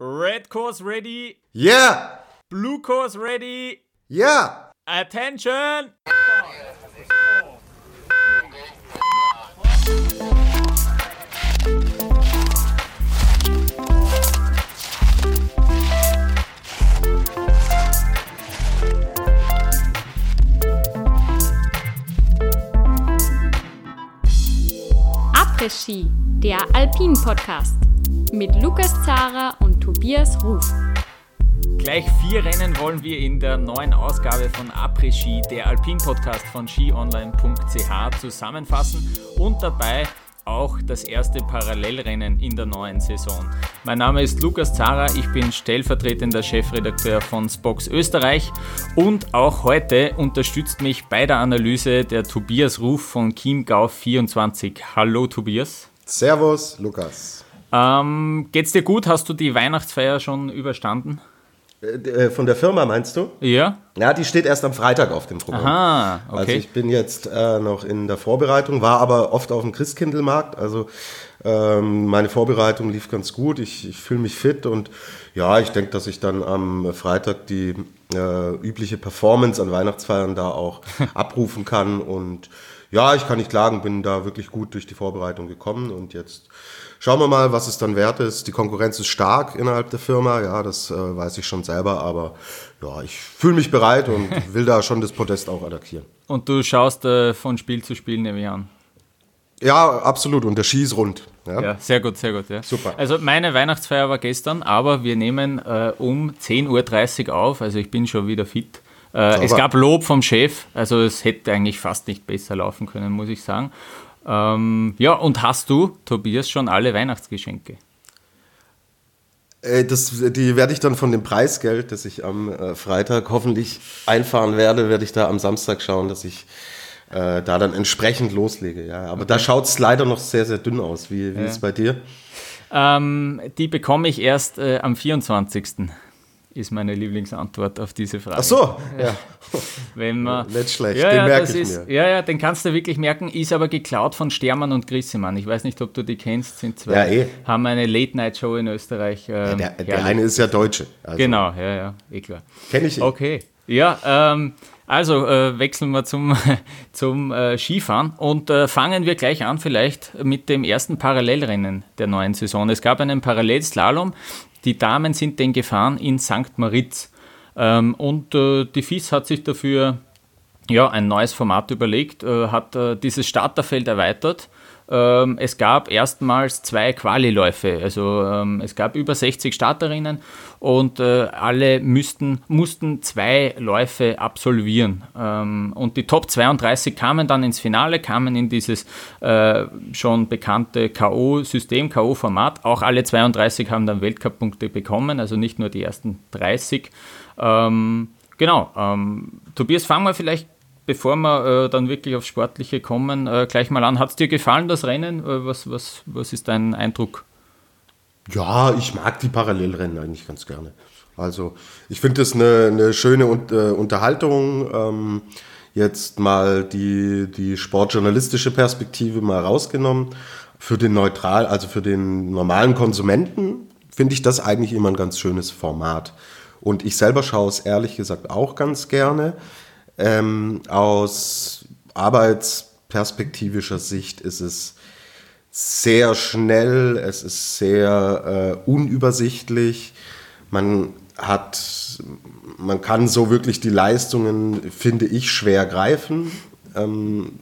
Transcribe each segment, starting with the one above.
Red course ready. Yeah! Blue course ready. Yeah! Attention! Après-Ski, der Alpin-Podcast mit Lukas Zara und Tobias Ruf. Gleich vier Rennen wollen wir in der neuen Ausgabe von Après-Ski, der Alpin-Podcast von skionline.ch zusammenfassen und dabei auch das erste Parallelrennen in der neuen Saison. Mein Name ist Lukas Zara, ich bin stellvertretender Chefredakteur von Spox Österreich und auch heute unterstützt mich bei der Analyse der Tobias Ruf von Chiemgau 24. Hallo Tobias. Servus, Lukas. Ähm, geht's dir gut? Hast du die Weihnachtsfeier schon überstanden? Äh, von der Firma meinst du? Ja. Ja, die steht erst am Freitag auf dem Programm. Aha, okay. Also ich bin jetzt äh, noch in der Vorbereitung, war aber oft auf dem Christkindlmarkt. Also ähm, meine Vorbereitung lief ganz gut. Ich, ich fühle mich fit und ja, ich denke, dass ich dann am Freitag die äh, übliche Performance an Weihnachtsfeiern da auch abrufen kann. Und ja, ich kann nicht klagen, bin da wirklich gut durch die Vorbereitung gekommen und jetzt Schauen wir mal, was es dann wert ist. Die Konkurrenz ist stark innerhalb der Firma, ja, das äh, weiß ich schon selber, aber ja, ich fühle mich bereit und will da schon das Podest auch attackieren. Und du schaust äh, von Spiel zu Spiel, nehme ich an. Ja, absolut. Und der Ski ist rund. Ja, ja sehr gut, sehr gut. Ja. Super. Also meine Weihnachtsfeier war gestern, aber wir nehmen äh, um 10.30 Uhr auf, also ich bin schon wieder fit. Äh, es gab Lob vom Chef, also es hätte eigentlich fast nicht besser laufen können, muss ich sagen. Ähm, ja, und hast du, Tobias, schon alle Weihnachtsgeschenke? Äh, das, die werde ich dann von dem Preisgeld, das ich am äh, Freitag hoffentlich einfahren werde, werde ich da am Samstag schauen, dass ich äh, da dann entsprechend loslege. Ja. Aber okay. da schaut es leider noch sehr, sehr dünn aus. Wie, wie ja. ist es bei dir? Ähm, die bekomme ich erst äh, am 24 ist meine Lieblingsantwort auf diese Frage. Ach so, ja. Wenn man, Nicht schlecht, ja, den ja, merke ich ist, mir. Ja, ja, den kannst du wirklich merken, ist aber geklaut von Stermann und Grissemann. Ich weiß nicht, ob du die kennst, sind zwei, ja, eh. haben eine Late-Night-Show in Österreich. Ähm, ja, der, der, eine ist ja Deutsche. Also. Genau, ja, ja, eh klar. Kenne ich ihn. Okay, ja, ähm, also äh, wechseln wir zum, zum äh, Skifahren und äh, fangen wir gleich an vielleicht mit dem ersten Parallelrennen der neuen Saison. Es gab einen Parallelslalom. Die Damen sind den gefahren in St. Moritz. Ähm, und äh, die FIS hat sich dafür ja, ein neues Format überlegt, äh, hat äh, dieses Starterfeld erweitert. Ähm, es gab erstmals zwei Qualiläufe, also ähm, es gab über 60 Starterinnen und äh, alle müssten, mussten zwei Läufe absolvieren. Ähm, und die Top 32 kamen dann ins Finale, kamen in dieses äh, schon bekannte K.O.-System, K.O.-Format. Auch alle 32 haben dann Weltcup-Punkte bekommen, also nicht nur die ersten 30. Ähm, genau. Ähm, Tobias, fangen wir vielleicht, bevor wir äh, dann wirklich aufs Sportliche kommen, äh, gleich mal an. Hat es dir gefallen, das Rennen? Äh, was, was, was ist dein Eindruck? Ja, ich mag die Parallelrennen eigentlich ganz gerne. Also ich finde das eine, eine schöne äh, Unterhaltung. Ähm, jetzt mal die, die sportjournalistische Perspektive mal rausgenommen. Für den neutral, also für den normalen Konsumenten finde ich das eigentlich immer ein ganz schönes Format. Und ich selber schaue es ehrlich gesagt auch ganz gerne. Ähm, aus arbeitsperspektivischer Sicht ist es sehr schnell, es ist sehr äh, unübersichtlich. Man hat, man kann so wirklich die Leistungen, finde ich, schwer greifen. Ähm,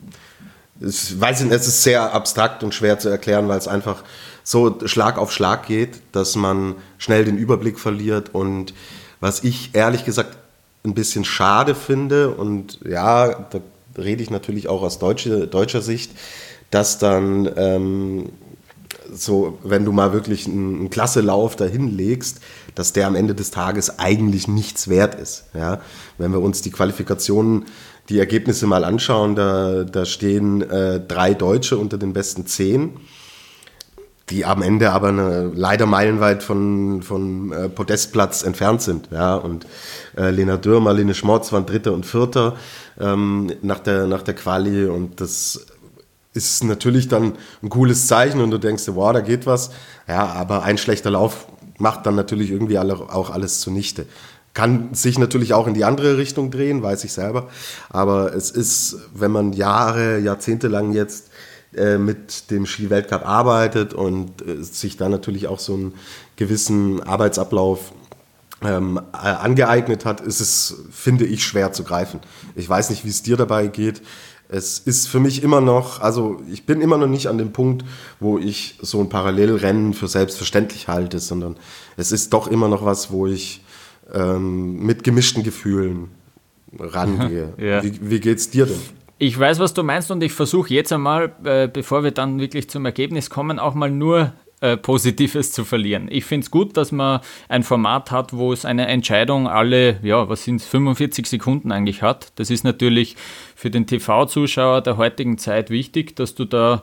ich weiß nicht, es ist sehr abstrakt und schwer zu erklären, weil es einfach so Schlag auf Schlag geht, dass man schnell den Überblick verliert und was ich ehrlich gesagt ein bisschen schade finde, und ja, da rede ich natürlich auch aus deutsche, deutscher Sicht, dass dann ähm, so, wenn du mal wirklich einen, einen Klasselauf dahin legst, dass der am Ende des Tages eigentlich nichts wert ist. Ja? Wenn wir uns die Qualifikationen, die Ergebnisse mal anschauen, da, da stehen äh, drei Deutsche unter den besten zehn die am Ende aber eine, leider meilenweit von, von äh, Podestplatz entfernt sind. Ja? Und äh, Lena Dürr, Marlene Schmorz waren Dritter und Vierter ähm, nach, der, nach der Quali und das ist natürlich dann ein cooles Zeichen und du denkst, wow, da geht was. Ja, aber ein schlechter Lauf macht dann natürlich irgendwie alle, auch alles zunichte. Kann sich natürlich auch in die andere Richtung drehen, weiß ich selber. Aber es ist, wenn man Jahre, Jahrzehnte lang jetzt äh, mit dem Ski-Weltcup arbeitet und äh, sich dann natürlich auch so einen gewissen Arbeitsablauf ähm, äh, angeeignet hat, ist es, finde ich, schwer zu greifen. Ich weiß nicht, wie es dir dabei geht. Es ist für mich immer noch, also ich bin immer noch nicht an dem Punkt, wo ich so ein Parallelrennen für selbstverständlich halte, sondern es ist doch immer noch was, wo ich ähm, mit gemischten Gefühlen rangehe. ja. wie, wie geht's dir denn? Ich weiß, was du meinst und ich versuche jetzt einmal, äh, bevor wir dann wirklich zum Ergebnis kommen, auch mal nur äh, Positives zu verlieren. Ich finde es gut, dass man ein Format hat, wo es eine Entscheidung alle, ja, was sind es, 45 Sekunden eigentlich hat. Das ist natürlich für den TV-Zuschauer der heutigen Zeit wichtig, dass du da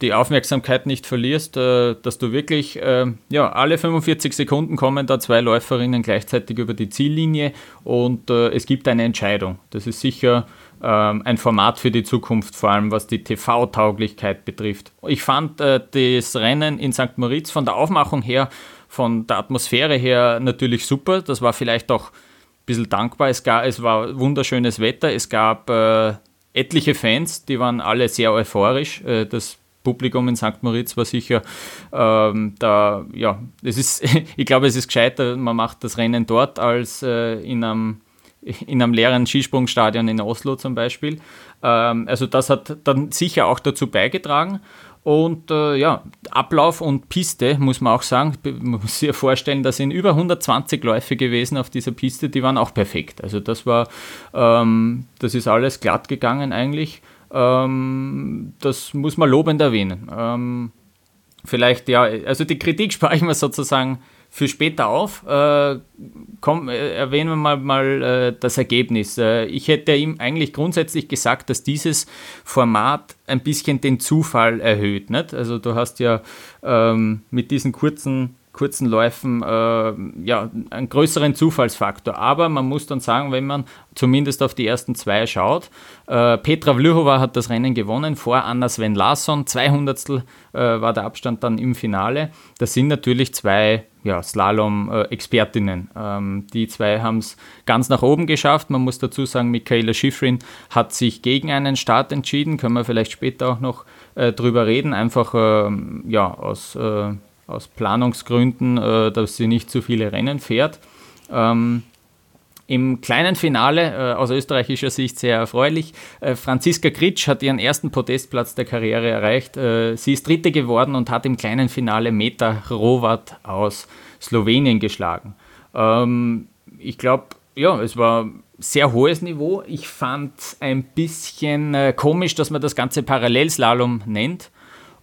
die Aufmerksamkeit nicht verlierst, äh, dass du wirklich, äh, ja, alle 45 Sekunden kommen da zwei Läuferinnen gleichzeitig über die Ziellinie und es gibt eine Entscheidung. Das ist sicher ein Format für die Zukunft, vor allem was die TV-Tauglichkeit betrifft. Ich fand das Rennen in St. Moritz von der Aufmachung her, von der Atmosphäre her natürlich super. Das war vielleicht auch ein bisschen dankbar. Es, gab, es war wunderschönes Wetter, es gab etliche Fans, die waren alle sehr euphorisch. das Publikum in St. Moritz war sicher ähm, da, ja, es ist, ich glaube, es ist gescheiter, man macht das Rennen dort als äh, in, einem, in einem leeren Skisprungstadion in Oslo zum Beispiel. Ähm, also das hat dann sicher auch dazu beigetragen. Und äh, ja, Ablauf und Piste, muss man auch sagen, man muss sich vorstellen, da sind über 120 Läufe gewesen auf dieser Piste, die waren auch perfekt. Also das war, ähm, das ist alles glatt gegangen eigentlich. Ähm, das muss man lobend erwähnen. Ähm, vielleicht, ja, also die Kritik spare ich mir sozusagen für später auf. Äh, komm, äh, erwähnen wir mal, mal äh, das Ergebnis. Äh, ich hätte ihm eigentlich grundsätzlich gesagt, dass dieses Format ein bisschen den Zufall erhöht. Nicht? Also du hast ja ähm, mit diesen kurzen kurzen Läufen äh, ja, einen größeren Zufallsfaktor. Aber man muss dann sagen, wenn man zumindest auf die ersten zwei schaut, äh, Petra Vlhova hat das Rennen gewonnen vor Anna Sven Larsson. 200 äh, war der Abstand dann im Finale. Das sind natürlich zwei ja, Slalom-Expertinnen. Ähm, die zwei haben es ganz nach oben geschafft. Man muss dazu sagen, Michaela Schifrin hat sich gegen einen Start entschieden. Können wir vielleicht später auch noch äh, drüber reden. Einfach ähm, ja, aus äh, aus Planungsgründen, äh, dass sie nicht zu viele Rennen fährt. Ähm, Im kleinen Finale, äh, aus österreichischer Sicht sehr erfreulich, äh, Franziska Kritsch hat ihren ersten Podestplatz der Karriere erreicht. Äh, sie ist Dritte geworden und hat im kleinen Finale Meta Rovat aus Slowenien geschlagen. Ähm, ich glaube, ja, es war sehr hohes Niveau. Ich fand ein bisschen äh, komisch, dass man das Ganze Parallelslalom nennt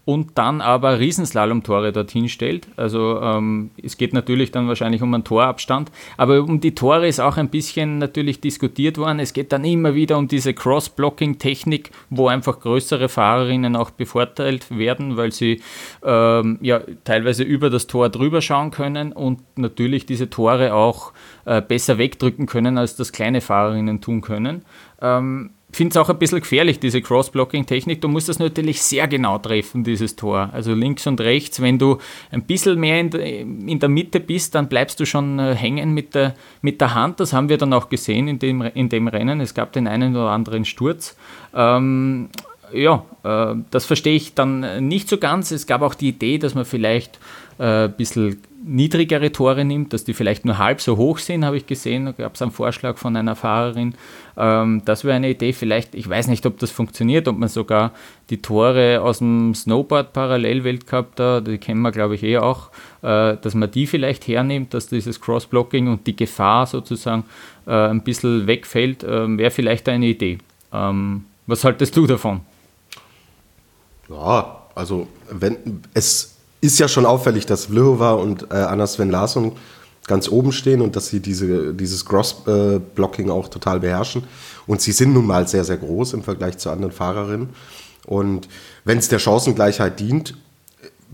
und dann aber Riesenslalom-Tore dorthin stellt. Also ähm, es geht natürlich dann wahrscheinlich um einen Torabstand, aber um die Tore ist auch ein bisschen natürlich diskutiert worden. Es geht dann immer wieder um diese Cross-Blocking-Technik, wo einfach größere Fahrerinnen auch bevorteilt werden, weil sie ähm, ja teilweise über das Tor drüber schauen können und natürlich diese Tore auch äh, besser wegdrücken können, als das kleine Fahrerinnen tun können. Ähm, finde es auch ein bisschen gefährlich, diese Cross-Blocking-Technik. Du musst das natürlich sehr genau treffen, dieses Tor. Also links und rechts. Wenn du ein bisschen mehr in, de, in der Mitte bist, dann bleibst du schon äh, hängen mit der, mit der Hand. Das haben wir dann auch gesehen in dem, in dem Rennen. Es gab den einen oder anderen Sturz. Ähm, ja, äh, das verstehe ich dann nicht so ganz. Es gab auch die Idee, dass man vielleicht äh, ein bisschen niedrigere Tore nimmt, dass die vielleicht nur halb so hoch sind, habe ich gesehen. Da gab es einen Vorschlag von einer Fahrerin. Ähm, das wäre eine Idee, vielleicht, ich weiß nicht, ob das funktioniert, ob man sogar die Tore aus dem Snowboard-Parallel-Weltcup da, die kennen wir glaube ich eh auch, äh, dass man die vielleicht hernimmt, dass dieses Cross-Blocking und die Gefahr sozusagen äh, ein bisschen wegfällt, äh, wäre vielleicht eine Idee. Ähm, was haltest du davon? Ja, also wenn es ist ja schon auffällig, dass Vlhova und äh, Anna Sven Larsson ganz oben stehen und dass sie diese, dieses Cross-Blocking auch total beherrschen. Und sie sind nun mal sehr, sehr groß im Vergleich zu anderen Fahrerinnen. Und wenn es der Chancengleichheit dient,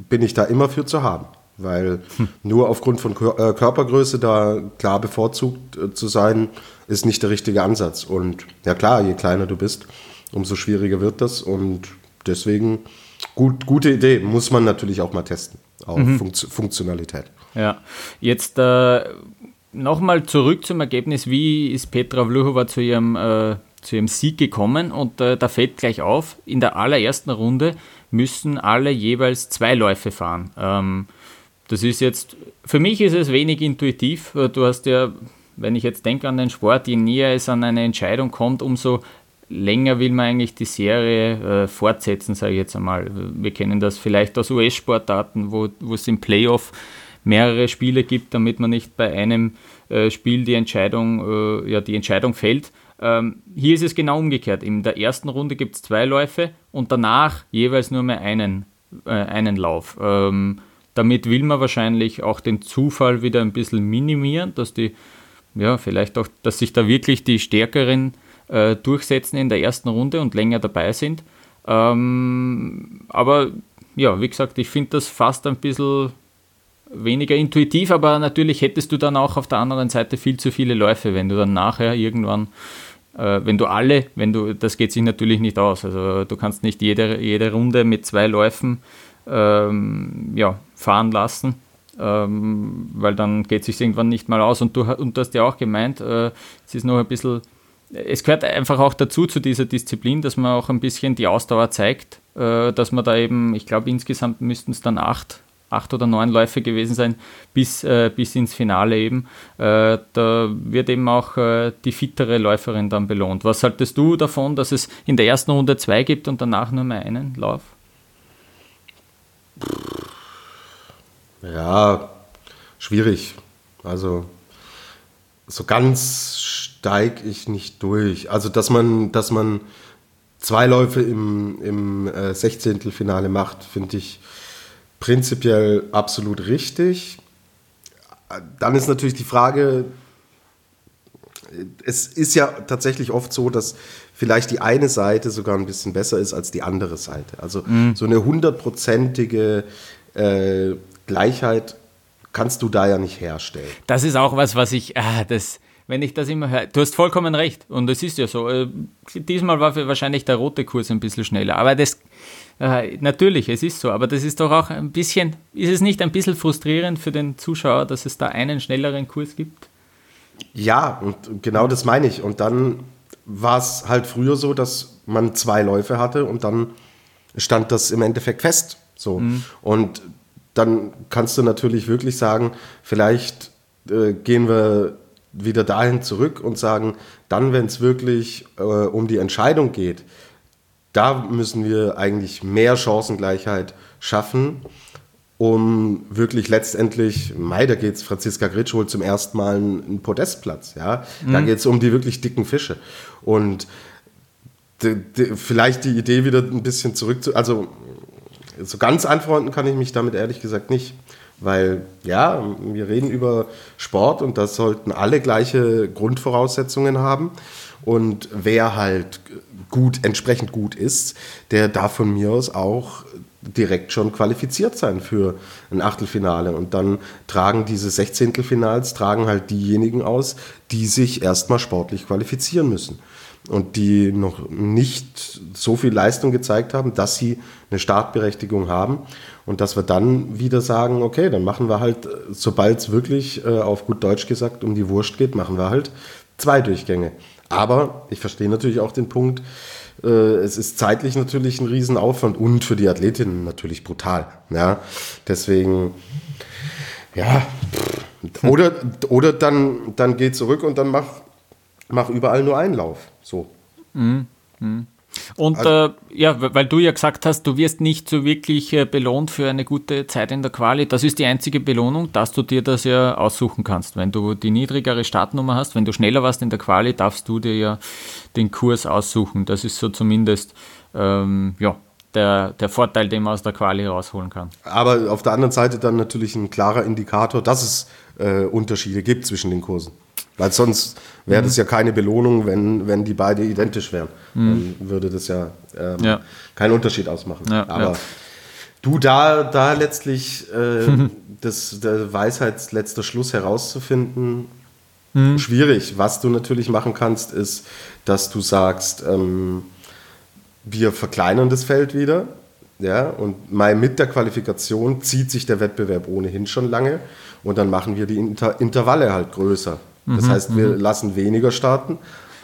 bin ich da immer für zu haben. Weil hm. nur aufgrund von äh, Körpergröße da klar bevorzugt äh, zu sein, ist nicht der richtige Ansatz. Und ja klar, je kleiner du bist, umso schwieriger wird das. Und deswegen Gut, gute Idee, muss man natürlich auch mal testen. Auch mhm. Funktio Funktionalität. Ja, jetzt äh, nochmal zurück zum Ergebnis. Wie ist Petra Vlhova zu ihrem, äh, zu ihrem Sieg gekommen? Und äh, da fällt gleich auf, in der allerersten Runde müssen alle jeweils zwei Läufe fahren. Ähm, das ist jetzt, für mich ist es wenig intuitiv. Du hast ja, wenn ich jetzt denke an den Sport, je näher es an eine Entscheidung kommt, umso länger will man eigentlich die Serie äh, fortsetzen, sage ich jetzt einmal. Wir kennen das vielleicht aus US-Sportarten, wo, es im Playoff mehrere Spiele gibt, damit man nicht bei einem äh, Spiel die Entscheidung, äh, ja, die Entscheidung fällt. Ähm, hier ist es genau umgekehrt. In der ersten Runde gibt es zwei Läufe und danach jeweils nur mehr einen, äh, einen Lauf. Ähm, damit will man wahrscheinlich auch den Zufall wieder ein bisschen minimieren, dass die, ja, vielleicht auch, dass sich da wirklich die Stärkeren äh, durchsetzen in der ersten Runde und länger dabei sind. Ähm, aber ja, wie gesagt, ich finde das fast ein bisschen weniger intuitiv, aber natürlich hättest du dann auch auf der anderen Seite viel zu viele Läufe, wenn du dann nachher irgendwann, äh, wenn du alle, wenn du, das geht sich natürlich nicht aus. Also du kannst nicht jede, jede Runde mit zwei Läufen ähm, ja, fahren lassen. Ähm, weil dann geht es sich irgendwann nicht mal aus. Und du, und du hast ja auch gemeint, äh, es ist noch ein bisschen es gehört einfach auch dazu, zu dieser Disziplin, dass man auch ein bisschen die Ausdauer zeigt, äh, dass man da eben, ich glaube, insgesamt müssten es dann acht, acht oder neun Läufe gewesen sein, bis, äh, bis ins Finale eben. Äh, da wird eben auch die fittere Läuferin dann belohnt. Was haltest du davon, dass es in der ersten Runde zwei gibt und danach nur mehr einen Lauf? Ja, schwierig. Also so ganz steige ich nicht durch. Also, dass man, dass man zwei Läufe im, im äh, 16. Finale macht, finde ich prinzipiell absolut richtig. Dann ist natürlich die Frage, es ist ja tatsächlich oft so, dass vielleicht die eine Seite sogar ein bisschen besser ist als die andere Seite. Also mhm. so eine hundertprozentige äh, Gleichheit kannst du da ja nicht herstellen. Das ist auch was, was ich, ah, das, wenn ich das immer höre. Du hast vollkommen recht und es ist ja so. Äh, diesmal war wahrscheinlich der rote Kurs ein bisschen schneller, aber das, äh, natürlich, es ist so, aber das ist doch auch ein bisschen, ist es nicht ein bisschen frustrierend für den Zuschauer, dass es da einen schnelleren Kurs gibt? Ja, und genau das meine ich. Und dann war es halt früher so, dass man zwei Läufe hatte und dann stand das im Endeffekt fest. So. Mhm. Und dann kannst du natürlich wirklich sagen, vielleicht äh, gehen wir wieder dahin zurück und sagen, dann, wenn es wirklich äh, um die Entscheidung geht, da müssen wir eigentlich mehr Chancengleichheit schaffen, um wirklich letztendlich, Mai, da geht es, Franziska Gritsch holt zum ersten Mal einen, Podestplatz, ja. Mhm. Da geht es um die wirklich dicken Fische. Und vielleicht die Idee wieder ein bisschen zurück zu, also so ganz anfreunden kann ich mich damit ehrlich gesagt nicht. Weil ja, wir reden über Sport und das sollten alle gleiche Grundvoraussetzungen haben. Und wer halt gut, entsprechend gut ist, der darf von mir aus auch direkt schon qualifiziert sein für ein Achtelfinale. Und dann tragen diese Sechzehntelfinals, tragen halt diejenigen aus, die sich erstmal sportlich qualifizieren müssen und die noch nicht so viel Leistung gezeigt haben, dass sie eine Startberechtigung haben und dass wir dann wieder sagen, okay, dann machen wir halt, sobald es wirklich äh, auf gut Deutsch gesagt um die Wurst geht, machen wir halt zwei Durchgänge. Aber ich verstehe natürlich auch den Punkt, äh, es ist zeitlich natürlich ein Riesenaufwand und für die Athletinnen natürlich brutal. Ja? Deswegen, ja, oder, oder dann, dann geh zurück und dann mach, mach überall nur einen Lauf. So. Mhm. Mhm. Und also, äh, ja, weil du ja gesagt hast, du wirst nicht so wirklich äh, belohnt für eine gute Zeit in der Quali. Das ist die einzige Belohnung, dass du dir das ja aussuchen kannst. Wenn du die niedrigere Startnummer hast, wenn du schneller warst in der Quali, darfst du dir ja den Kurs aussuchen. Das ist so zumindest ähm, ja, der, der Vorteil, den man aus der Quali rausholen kann. Aber auf der anderen Seite dann natürlich ein klarer Indikator, dass es äh, Unterschiede gibt zwischen den Kursen. Weil sonst wäre mhm. das ja keine Belohnung, wenn, wenn die beide identisch wären. Mhm. Dann würde das ja, ähm, ja, keinen Unterschied ausmachen. Ja, Aber ja. du da, da letztlich äh, das, der Weisheits letzter Schluss herauszufinden, mhm. schwierig. Was du natürlich machen kannst, ist, dass du sagst, ähm, wir verkleinern das Feld wieder. Ja, und mal mit der Qualifikation zieht sich der Wettbewerb ohnehin schon lange und dann machen wir die Inter Intervalle halt größer. Das mhm, heißt, wir mhm. lassen weniger starten,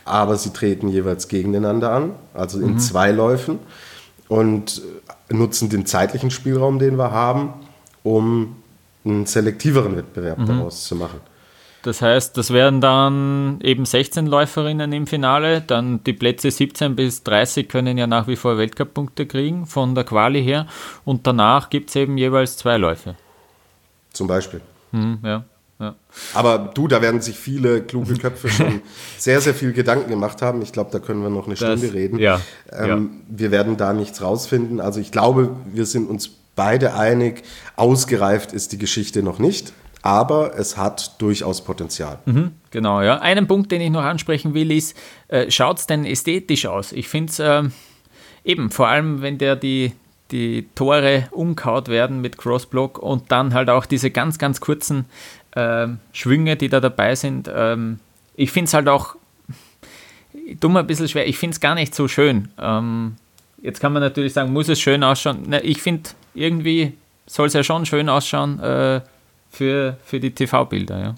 aber sie treten jeweils gegeneinander an, also in mhm. zwei Läufen und nutzen den zeitlichen Spielraum, den wir haben, um einen selektiveren Wettbewerb mhm. daraus zu machen. Das heißt, das wären dann eben 16 Läuferinnen im Finale. Dann die Plätze 17 bis 30 können ja nach wie vor Weltcup-Punkte kriegen von der Quali her. Und danach gibt es eben jeweils zwei Läufe. Zum Beispiel. Hm, ja, ja. Aber du, da werden sich viele kluge Köpfe schon sehr, sehr viel Gedanken gemacht haben. Ich glaube, da können wir noch eine Stunde das, reden. Ja, ähm, ja. Wir werden da nichts rausfinden. Also ich glaube, wir sind uns beide einig, ausgereift ist die Geschichte noch nicht aber es hat durchaus Potenzial. Mhm, genau, ja. Einen Punkt, den ich noch ansprechen will, ist, äh, schaut es denn ästhetisch aus? Ich finde es äh, eben, vor allem wenn der die, die Tore umkaut werden mit Crossblock und dann halt auch diese ganz, ganz kurzen äh, Schwünge, die da dabei sind. Ähm, ich finde es halt auch, dumm ein bisschen schwer, ich finde es gar nicht so schön. Ähm, jetzt kann man natürlich sagen, muss es schön ausschauen? Na, ich finde, irgendwie soll es ja schon schön ausschauen äh, für, für die TV-Bilder, ja.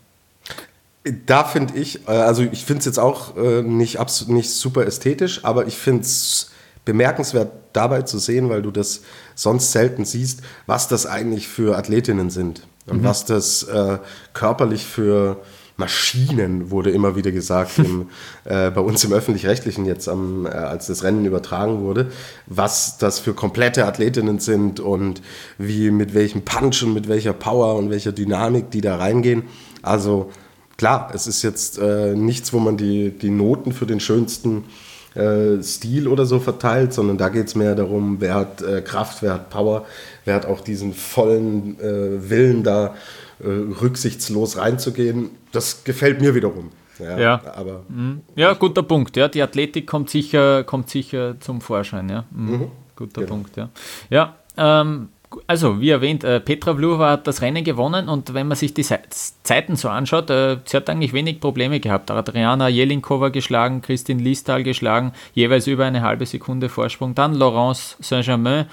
Da finde ich, äh, also ich finde es jetzt auch äh, nicht, nicht super ästhetisch, aber ich finde es bemerkenswert dabei zu sehen, weil du das sonst selten siehst, was das eigentlich für Athletinnen sind und mhm. was das äh, körperlich für Maschinen, wurde immer wieder gesagt, im, äh, bei uns im Öffentlich-Rechtlichen jetzt, am, äh, als das Rennen übertragen wurde, was das für komplette Athletinnen sind und wie mit welchem Punch und mit welcher Power und welcher Dynamik die da reingehen. Also klar, es ist jetzt äh, nichts, wo man die, die Noten für den schönsten äh, Stil oder so verteilt, sondern da geht es mehr darum, wer hat äh, Kraft, wer hat Power, wer hat auch diesen vollen äh, Willen da äh, rücksichtslos reinzugehen, das gefällt mir wiederum. Ja, ja. aber mhm. ja guter Punkt. Ja, die Athletik kommt sicher, kommt sicher zum Vorschein. Ja, mhm. Mhm. guter genau. Punkt. Ja, ja ähm, also wie erwähnt, äh, Petra Vlhova hat das Rennen gewonnen und wenn man sich die Zeiten so anschaut, äh, sie hat eigentlich wenig Probleme gehabt. Adriana Jelinkova geschlagen, Christine Listal geschlagen, jeweils über eine halbe Sekunde Vorsprung. Dann Laurence Saint-Germain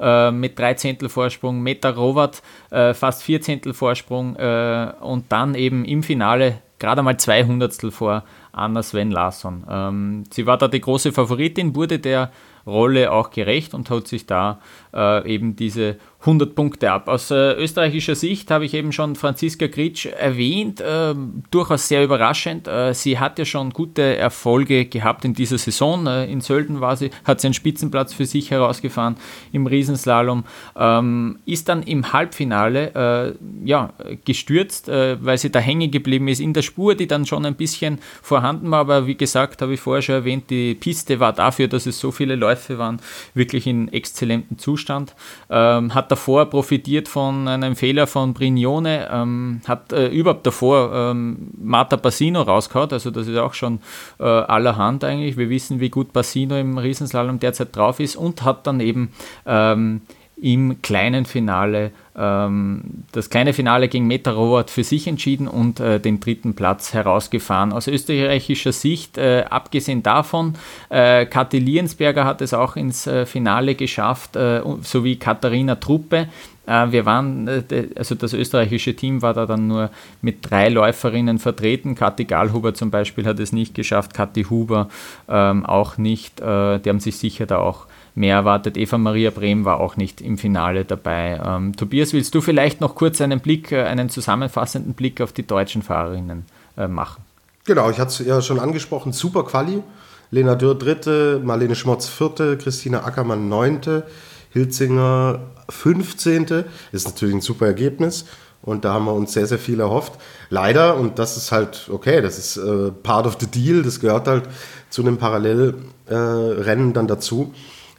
äh, mit drei Zehntel Vorsprung, Meta Rowat äh, fast vier Zehntel Vorsprung und dann eben im Finale gerade mal zwei Hundertstel vor Anna Sven Larsson. Ähm, sie war da die große Favoritin, wurde der Rolle auch gerecht und hat sich da äh, eben diese 100 Punkte ab. Aus äh, österreichischer Sicht habe ich eben schon Franziska Gritsch erwähnt, äh, durchaus sehr überraschend. Äh, sie hat ja schon gute Erfolge gehabt in dieser Saison. Äh, in Sölden war sie, hat sie einen Spitzenplatz für sich herausgefahren im Riesenslalom, ähm, ist dann im Halbfinale äh, ja, gestürzt, weil sie da hängen geblieben ist in der Spur, die dann schon ein bisschen vorhanden war. Aber wie gesagt, habe ich vorher schon erwähnt, die Piste war dafür, dass es so viele Läufe waren, wirklich in exzellentem Zustand. Ähm, hat davor profitiert von einem Fehler von Brignone, ähm, hat äh, überhaupt davor ähm, Marta Bassino rausgehauen, also das ist auch schon äh, allerhand eigentlich. Wir wissen, wie gut Bassino im Riesenslalom derzeit drauf ist und hat dann eben ähm, im kleinen Finale ähm, das kleine Finale gegen Meta Robert für sich entschieden und äh, den dritten Platz herausgefahren. Aus österreichischer Sicht, äh, abgesehen davon, äh, Kathi Liensberger hat es auch ins äh, Finale geschafft, äh, sowie Katharina Truppe. Äh, wir waren, also das österreichische Team war da dann nur mit drei Läuferinnen vertreten. Kathi Gallhuber zum Beispiel hat es nicht geschafft, Kathi Huber ähm, auch nicht. die haben sich sicher da auch mehr erwartet. Eva Maria Brehm war auch nicht im Finale dabei. Ähm, Tobias, willst du vielleicht noch kurz einen Blick, äh, einen zusammenfassenden Blick auf die deutschen Fahrerinnen äh, machen? Genau, ich hatte es ja schon angesprochen, super Quali. Lena Dürr dritte, Marlene Schmotz vierte, Christina Ackermann neunte, Hilzinger fünfzehnte. Ist natürlich ein super Ergebnis. Und da haben wir uns sehr, sehr viel erhofft. Leider, und das ist halt okay, das ist äh, part of the deal, das gehört halt zu einem Parallelrennen äh, dann dazu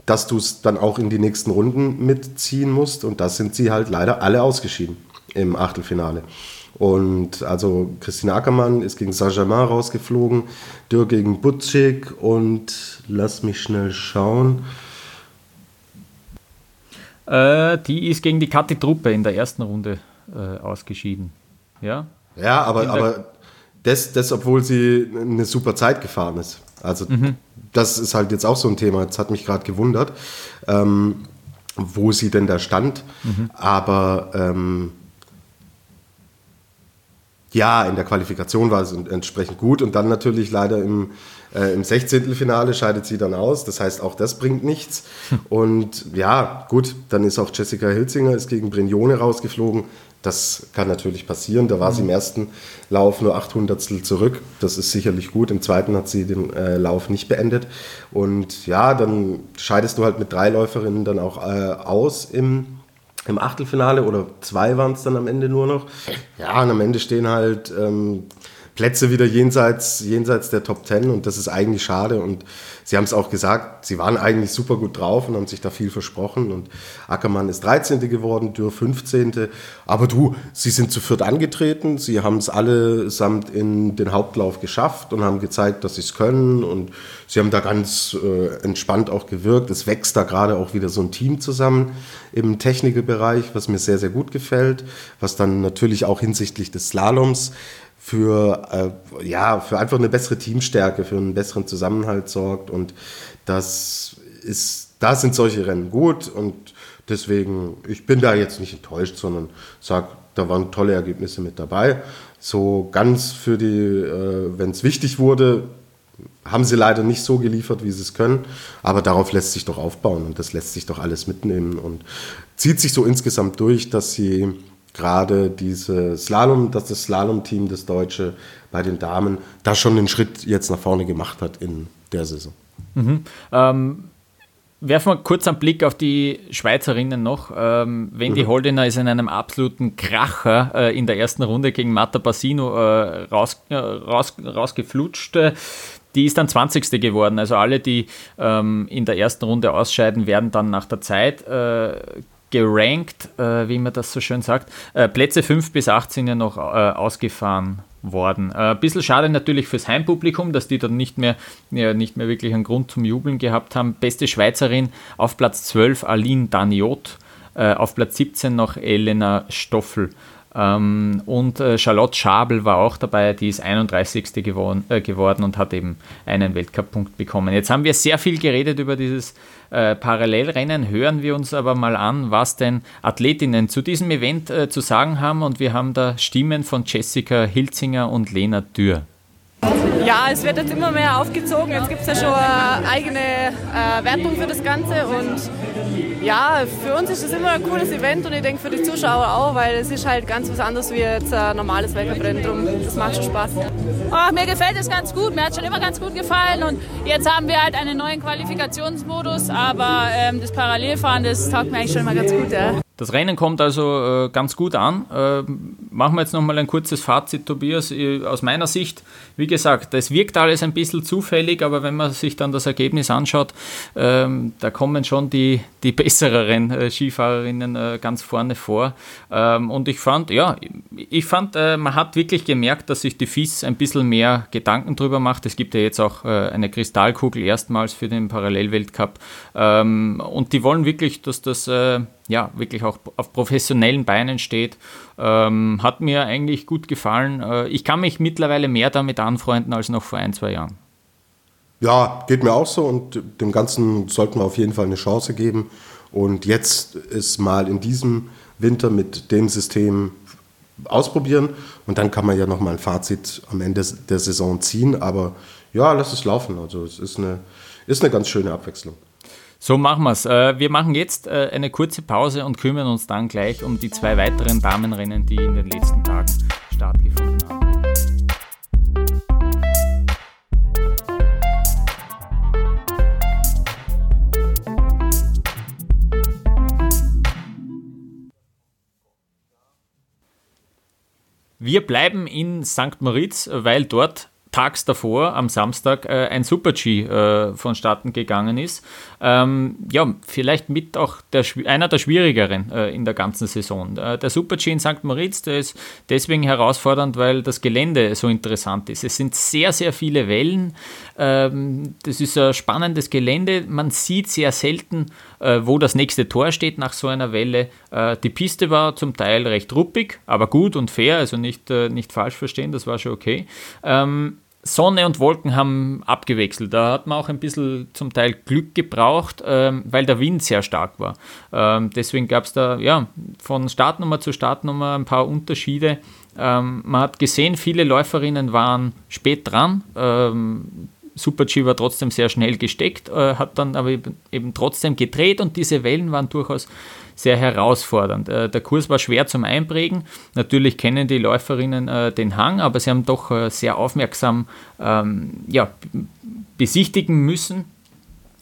dass du es dann auch in die nächsten Runden mitziehen musst. Und da sind sie halt leider alle ausgeschieden im Achtelfinale. Und also Christina Ackermann ist gegen Saint-Germain rausgeflogen, Dürr gegen Butschik und lass mich schnell schauen. Äh, die ist gegen die Kathi Truppe in der ersten Runde äh, ausgeschieden. Ja, ja aber, aber das, das, obwohl sie eine super Zeit gefahren ist. Also mhm. das ist halt jetzt auch so ein Thema, das hat mich gerade gewundert. Ähm, wo sie denn da stand. Mhm. Aber ähm, ja, in der Qualifikation war es entsprechend gut und dann natürlich leider im, äh, im 16. Finale scheidet sie dann aus. Das heißt, auch das bringt nichts. Und ja, gut, dann ist auch Jessica Hilzinger ist gegen Brignone rausgeflogen. Das kann natürlich passieren. Da war sie im ersten Lauf nur 800 zurück. Das ist sicherlich gut. Im zweiten hat sie den äh, Lauf nicht beendet. Und ja, dann scheidest du halt mit drei Läuferinnen dann auch äh, aus im, im Achtelfinale oder zwei waren es dann am Ende nur noch. Ja, und am Ende stehen halt ähm, Plätze wieder jenseits, jenseits der Top Ten und das ist eigentlich schade. Und sie haben es auch gesagt, sie waren eigentlich super gut drauf und haben sich da viel versprochen. Und Ackermann ist 13. geworden, Dürr 15. Aber du, sie sind zu viert angetreten, sie haben es allesamt in den Hauptlauf geschafft und haben gezeigt, dass sie es können. Und sie haben da ganz äh, entspannt auch gewirkt. Es wächst da gerade auch wieder so ein Team zusammen im Technikerbereich, was mir sehr, sehr gut gefällt, was dann natürlich auch hinsichtlich des Slaloms für, äh, ja, für einfach eine bessere Teamstärke, für einen besseren Zusammenhalt sorgt. Und das ist, da sind solche Rennen gut und deswegen, ich bin da jetzt nicht enttäuscht, sondern sage, da waren tolle Ergebnisse mit dabei. So ganz für die, äh, wenn es wichtig wurde, haben sie leider nicht so geliefert, wie sie es können. Aber darauf lässt sich doch aufbauen und das lässt sich doch alles mitnehmen und zieht sich so insgesamt durch, dass sie gerade diese Slalom, dass das Slalom-Team, das Deutsche bei den Damen, da schon einen Schritt jetzt nach vorne gemacht hat in der Saison. Mhm. Ähm, werfen wir kurz einen Blick auf die Schweizerinnen noch. Ähm, Wendy mhm. Holdener ist in einem absoluten Kracher äh, in der ersten Runde gegen Marta Bassino äh, raus, äh, raus, rausgeflutscht. Die ist dann 20. geworden. Also alle, die ähm, in der ersten Runde ausscheiden, werden dann nach der Zeit äh, gerankt, äh, wie man das so schön sagt. Äh, Plätze 5 bis 8 sind ja noch äh, ausgefahren worden. Ein äh, bisschen schade natürlich fürs Heimpublikum, dass die dann nicht mehr, ja, nicht mehr wirklich einen Grund zum Jubeln gehabt haben. Beste Schweizerin auf Platz 12 Aline Daniot, äh, auf Platz 17 noch Elena Stoffel. Ähm, und äh, Charlotte Schabel war auch dabei, die ist 31. Geworden, äh, geworden und hat eben einen Weltcup-Punkt bekommen. Jetzt haben wir sehr viel geredet über dieses äh, Parallelrennen. Hören wir uns aber mal an, was denn Athletinnen zu diesem Event äh, zu sagen haben. Und wir haben da Stimmen von Jessica Hilzinger und Lena Dürr. Ja, es wird jetzt immer mehr aufgezogen. Jetzt gibt es ja schon eine eigene äh, Wertung für das Ganze und ja, für uns ist es immer ein cooles Event und ich denke für die Zuschauer auch, weil es ist halt ganz was anderes wie jetzt ein normales Weltcuprennen. Drum, das macht schon Spaß. Oh, mir gefällt es ganz gut, mir hat schon immer ganz gut gefallen und jetzt haben wir halt einen neuen Qualifikationsmodus, aber ähm, das Parallelfahren, das taugt mir eigentlich schon immer ganz gut. Ja. Das Rennen kommt also äh, ganz gut an. Äh, machen wir jetzt nochmal ein kurzes Fazit, Tobias. Aus meiner Sicht, wie gesagt, es wirkt alles ein bisschen zufällig, aber wenn man sich dann das Ergebnis anschaut, äh, da kommen schon die, die besseren äh, Skifahrerinnen äh, ganz vorne vor. Ähm, und ich fand, ja, ich fand, äh, man hat wirklich gemerkt, dass sich die FIS ein bisschen mehr Gedanken drüber macht. Es gibt ja jetzt auch eine Kristallkugel erstmals für den Parallelweltcup. Ähm, und die wollen wirklich, dass das ja, wirklich auch auf professionellen Beinen steht. Ähm, hat mir eigentlich gut gefallen. Äh, ich kann mich mittlerweile mehr damit anfreunden als noch vor ein, zwei Jahren. Ja, geht mir auch so und dem Ganzen sollten wir auf jeden Fall eine Chance geben. Und jetzt ist mal in diesem Winter mit dem System ausprobieren und dann kann man ja nochmal ein Fazit am Ende der Saison ziehen. Aber ja, lass es laufen. Also es ist eine, ist eine ganz schöne Abwechslung. So machen wir es. Äh, wir machen jetzt äh, eine kurze Pause und kümmern uns dann gleich um die zwei weiteren Damenrennen, die in den letzten Tagen stattgefunden haben. Wir bleiben in St. Moritz, weil dort tags davor, am Samstag, äh, ein Super-G äh, vonstatten gegangen ist. Ähm, ja, vielleicht mit auch der, einer der schwierigeren äh, in der ganzen Saison. Äh, der Super-G in St. Moritz, der ist deswegen herausfordernd, weil das Gelände so interessant ist. Es sind sehr, sehr viele Wellen. Ähm, das ist ein spannendes Gelände. Man sieht sehr selten, äh, wo das nächste Tor steht nach so einer Welle. Äh, die Piste war zum Teil recht ruppig, aber gut und fair, also nicht, nicht falsch verstehen, das war schon okay. Ähm, Sonne und Wolken haben abgewechselt. Da hat man auch ein bisschen zum Teil Glück gebraucht, ähm, weil der Wind sehr stark war. Ähm, deswegen gab es da ja, von Startnummer zu Startnummer ein paar Unterschiede. Ähm, man hat gesehen, viele Läuferinnen waren spät dran. Ähm, Super G war trotzdem sehr schnell gesteckt, äh, hat dann aber eben, eben, trotzdem gedreht und diese Wellen waren durchaus sehr herausfordernd. Äh, der Kurs war schwer zum Einprägen. Natürlich kennen die Läuferinnen äh, den Hang, aber sie haben doch äh, sehr aufmerksam ähm, ja, besichtigen müssen.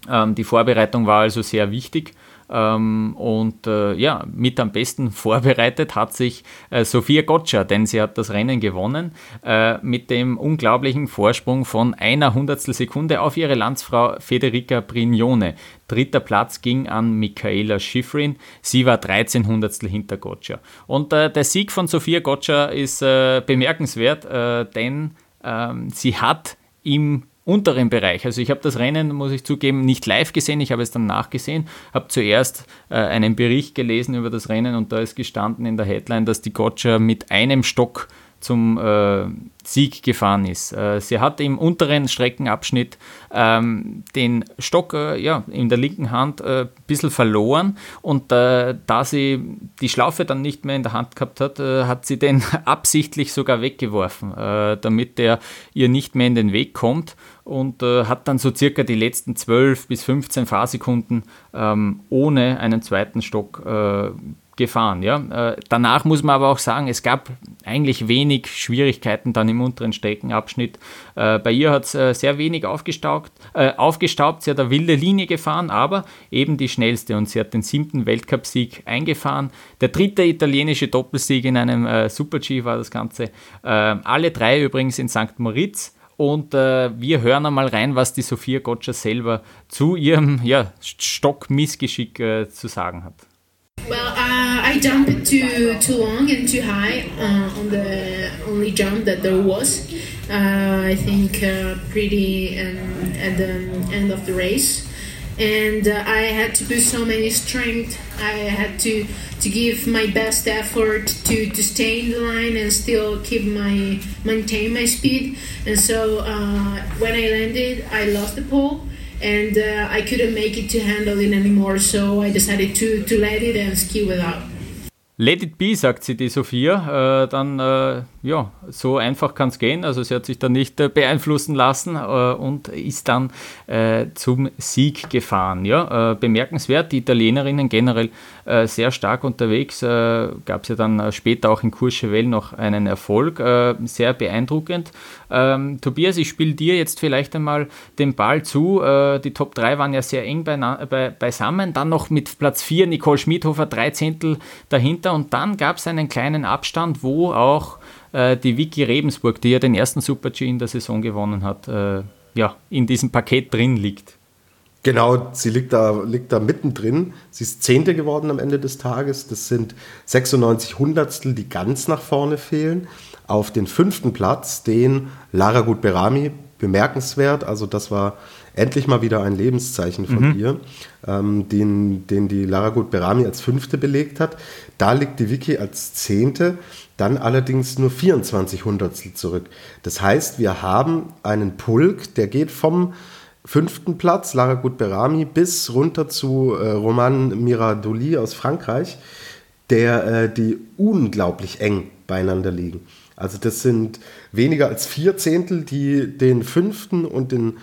Ähm, die Vorbereitung war also sehr wichtig. Ähm, und äh, ja, mit am besten vorbereitet hat sich äh, Sophia Gotcha, denn sie hat das Rennen gewonnen äh, mit dem unglaublichen Vorsprung von einer Hundertstel Sekunde auf ihre Landsfrau Federica Brignone. Dritter Platz ging an Michaela Schifrin. Sie war 13 Hundertstel hinter Gotcha. Und äh, der Sieg von Sophia Gotcha ist äh, bemerkenswert, äh, denn ähm, sie hat im unteren Bereich. Also ich habe das Rennen, muss ich zugeben, nicht live gesehen, ich habe es dann nachgesehen, habe zuerst äh, einen Bericht gelesen über das Rennen und da ist gestanden in der Headline, dass die Gotcha mit einem Stock zum äh, Sieg gefahren ist. Äh, sie hat im unteren Streckenabschnitt ähm, den Stock äh, ja, in der linken Hand ein äh, bisschen verloren und äh, da sie die Schlaufe dann nicht mehr in der Hand gehabt hat, äh, hat sie den absichtlich sogar weggeworfen, damit der ihr nicht mehr in den Weg kommt und hat dann so circa die letzten 12 bis 15 Fahrsekunden ähm, ohne einen zweiten Stock gefahren. Ja. Äh, danach muss man aber auch sagen, es gab eigentlich wenig Schwierigkeiten dann im unteren Streckenabschnitt. Äh, bei ihr hat es äh, sehr wenig aufgestaubt, äh, aufgestaubt. Sie hat eine wilde Linie gefahren, aber eben die schnellste und sie hat den siebten Weltcupsieg eingefahren. Der dritte italienische Doppelsieg in einem äh, Super-G war das Ganze. Äh, alle drei übrigens in St. Moritz. Und äh, wir hören einmal rein, was die Sophia Gotcha selber zu ihrem ja, Stockmissgeschick äh, zu sagen hat. Well, uh, I jumped too too long and too high uh, on the only jump that there was. Uh, I think uh, pretty um, at the end of the race, and uh, I had to put so many strength. I had to to give my best effort to, to stay in the line and still keep my maintain my speed. And so uh, when I landed, I lost the pole and uh, I couldn't make it to handle it anymore, so I decided to, to let it and ski without. Let it be, sagt sie die Sophia. Äh, dann, äh, ja, so einfach kann es gehen. Also sie hat sich dann nicht äh, beeinflussen lassen äh, und ist dann äh, zum Sieg gefahren. Ja, äh, bemerkenswert, die Italienerinnen generell sehr stark unterwegs. Gab es ja dann später auch in Courchevel noch einen Erfolg. sehr beeindruckend. Ähm, Tobias, ich spiele dir jetzt vielleicht einmal den Ball zu. die Top 3 waren ja sehr eng be beisammen. Dann noch mit Platz 4 Nicole Schmidhofer, drei Zehntel dahinter. Und dann gab es einen kleinen Abstand, wo auch äh, die Vicky Rebensburg, die ja den ersten Super-G in der Saison gewonnen hat, äh, ja, in diesem Paket drin liegt. Genau, sie liegt da, liegt da mittendrin. Sie ist Zehnte geworden am Ende des Tages. Das sind 96 Hundertstel, die ganz nach vorne fehlen. Auf den fünften Platz den Lara Gutberami, bemerkenswert. Also das war endlich mal wieder ein Lebenszeichen von mhm. ihr, ähm, den, den die Lara Gutberami als Fünfte belegt hat. Da liegt die Vicky als Zehnte dann allerdings nur 24 Hundertstel zurück. Das heißt, wir haben einen Pulk, der geht vom fünften Platz, Lara Gutberami, bis runter zu äh, Roman Miradoli aus Frankreich, der äh, die unglaublich eng beieinander liegen. Also das sind weniger als vier Zehntel, die den fünften und den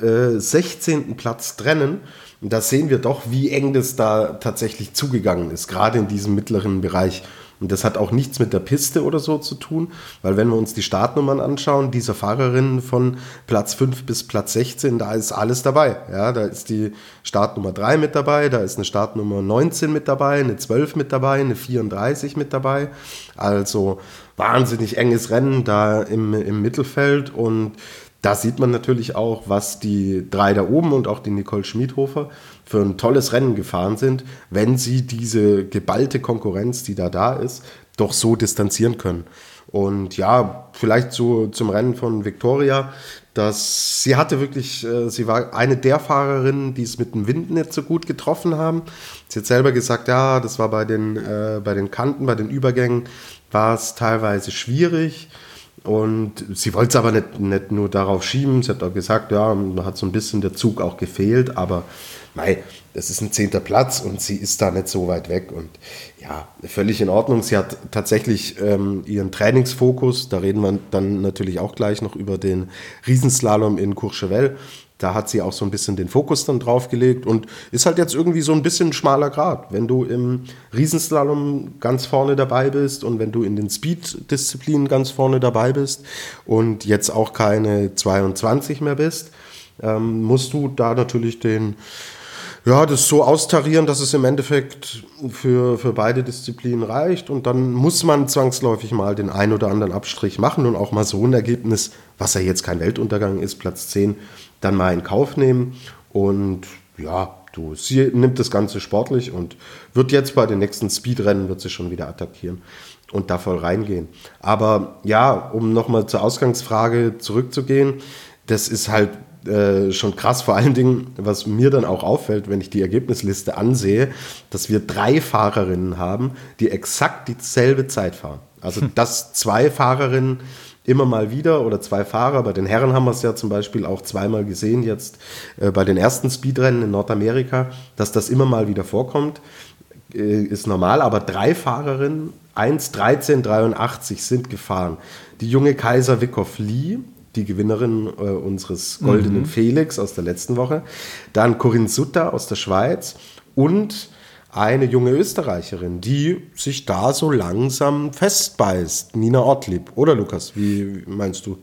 äh, 16. Platz trennen. Und da sehen wir doch, wie eng das da tatsächlich zugegangen ist, gerade in diesem mittleren Bereich. Und das hat auch nichts mit der Piste oder so zu tun, weil wenn wir uns die Startnummern anschauen, dieser Fahrerinnen von Platz 5 bis Platz 16, da ist alles dabei. Ja, da ist die Startnummer 3 mit dabei, da ist eine Startnummer 19 mit dabei, eine 12 mit dabei, eine 34 mit dabei. Also wahnsinnig enges Rennen da im, im Mittelfeld und da sieht man natürlich auch, was die drei da oben und auch die Nicole Schmidhofer für ein tolles Rennen gefahren sind, wenn sie diese geballte Konkurrenz, die da da ist, doch so distanzieren können. Und ja, vielleicht so zum Rennen von Victoria, dass sie hatte wirklich, äh, sie war eine der Fahrerinnen, die es mit dem Wind nicht so gut getroffen haben. Sie hat selber gesagt, ja, das war bei den, äh, bei den Kanten, bei den Übergängen, war es teilweise schwierig. Und sie wollte es aber nicht, nicht nur darauf schieben. Sie hat auch gesagt, ja, da hat so ein bisschen der Zug auch gefehlt, aber mei, das ist ein zehnter Platz und sie ist da nicht so weit weg. Und ja, völlig in Ordnung. Sie hat tatsächlich ähm, ihren Trainingsfokus, da reden wir dann natürlich auch gleich noch über den Riesenslalom in Courchevel. Da hat sie auch so ein bisschen den Fokus dann drauf gelegt und ist halt jetzt irgendwie so ein bisschen schmaler Grad. Wenn du im Riesenslalom ganz vorne dabei bist und wenn du in den Speed-Disziplinen ganz vorne dabei bist und jetzt auch keine 22 mehr bist, ähm, musst du da natürlich den, ja, das so austarieren, dass es im Endeffekt für, für beide Disziplinen reicht. Und dann muss man zwangsläufig mal den ein oder anderen Abstrich machen und auch mal so ein Ergebnis, was ja jetzt kein Weltuntergang ist, Platz 10, dann mal in Kauf nehmen. Und ja, du, sie nimmt das Ganze sportlich und wird jetzt bei den nächsten Speedrennen, wird sie schon wieder attackieren und da voll reingehen. Aber ja, um nochmal zur Ausgangsfrage zurückzugehen, das ist halt äh, schon krass, vor allen Dingen, was mir dann auch auffällt, wenn ich die Ergebnisliste ansehe, dass wir drei Fahrerinnen haben, die exakt dieselbe Zeit fahren. Also, dass zwei Fahrerinnen immer mal wieder oder zwei Fahrer. Bei den Herren haben wir es ja zum Beispiel auch zweimal gesehen, jetzt äh, bei den ersten Speedrennen in Nordamerika, dass das immer mal wieder vorkommt, äh, ist normal. Aber drei Fahrerinnen, 1.13.83 sind gefahren. Die junge Kaiser Wickhoff Lee, die Gewinnerin äh, unseres Goldenen mhm. Felix aus der letzten Woche, dann Corinne Sutter aus der Schweiz und eine junge Österreicherin, die sich da so langsam festbeißt. Nina Ortlieb, oder Lukas? Wie meinst du?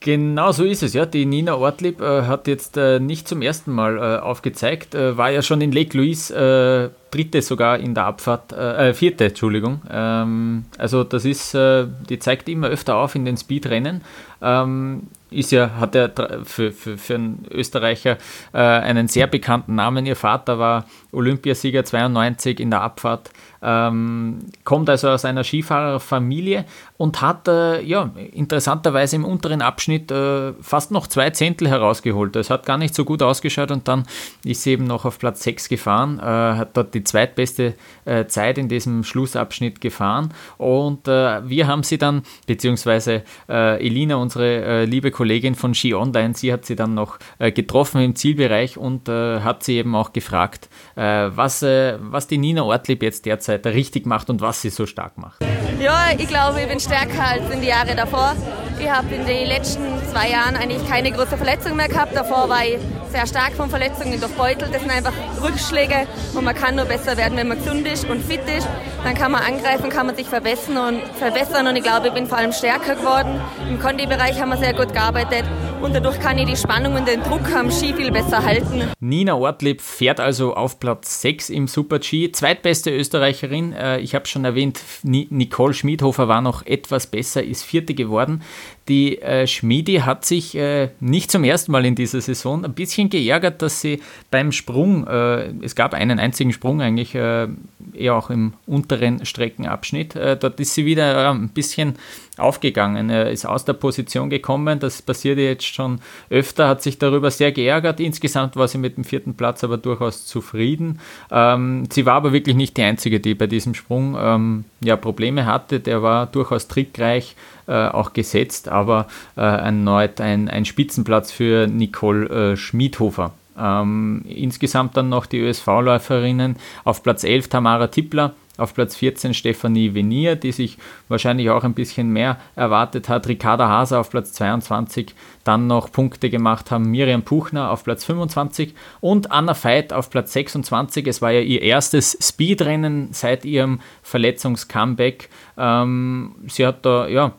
Genau so ist es, ja. Die Nina Ortlieb äh, hat jetzt äh, nicht zum ersten Mal äh, aufgezeigt, äh, war ja schon in Lake Louise äh, dritte sogar in der Abfahrt, äh, vierte, Entschuldigung. Ähm, also das ist, die zeigt immer öfter auf in den Speedrennen. Ähm, ist ja, hat er für, für, für einen Österreicher einen sehr bekannten Namen. Ihr Vater war Olympiasieger 92 in der Abfahrt ähm, kommt also aus einer Skifahrerfamilie und hat äh, ja, interessanterweise im unteren Abschnitt äh, fast noch zwei Zehntel herausgeholt. Es hat gar nicht so gut ausgeschaut und dann ist sie eben noch auf Platz 6 gefahren, äh, hat dort die zweitbeste äh, Zeit in diesem Schlussabschnitt gefahren und äh, wir haben sie dann, beziehungsweise äh, Elina, unsere liebe Kollegin von Ski Online, sie hat sie dann noch getroffen im Zielbereich und hat sie eben auch gefragt, was, was die Nina Ortlieb jetzt derzeit richtig macht und was sie so stark macht? Ja, ich glaube, ich bin stärker als in die Jahre davor. Ich habe in den letzten zwei Jahren eigentlich keine große Verletzung mehr gehabt. Davor war ich sehr stark von Verletzungen durchbeutelt. Das sind einfach Rückschläge und man kann nur besser werden, wenn man gesund ist und fit ist. Dann kann man angreifen, kann man sich verbessern und verbessern und ich glaube, ich bin vor allem stärker geworden. Im Condi-Bereich haben wir sehr gut gearbeitet und dadurch kann ich die Spannung und den Druck am Ski viel besser halten. Nina Ortlieb fährt also auf Platz 6 im Super-G, zweitbeste Österreicherin. Äh, ich habe schon erwähnt, Nicole Schmidhofer war noch etwas besser, ist vierte geworden. Die äh, Schmiedi hat sich äh, nicht zum ersten Mal in dieser Saison ein bisschen geärgert, dass sie beim Sprung, äh, es gab einen einzigen Sprung eigentlich, äh, eher auch im unteren Streckenabschnitt, äh, dort ist sie wieder ein bisschen aufgegangen, ist aus der Position gekommen, das passierte jetzt schon öfter, hat sich darüber sehr geärgert. Insgesamt war sie mit dem vierten Platz aber durchaus zufrieden. Ähm, sie war aber wirklich nicht die Einzige, die bei diesem Sprung ähm, ja, Probleme hatte, der war durchaus trickreich äh, auch gesetzt, aber äh, erneut ein, ein Spitzenplatz für Nicole äh, Schmidhofer. Ähm, insgesamt dann noch die ÖSV-Läuferinnen auf Platz 11 Tamara Tippler, auf Platz 14 Stefanie Venier, die sich wahrscheinlich auch ein bisschen mehr erwartet hat. Ricarda Haser auf Platz 22, dann noch Punkte gemacht haben Miriam Puchner auf Platz 25 und Anna Veit auf Platz 26. Es war ja ihr erstes Speedrennen seit ihrem Verletzungscomeback. Ähm, sie hat da ja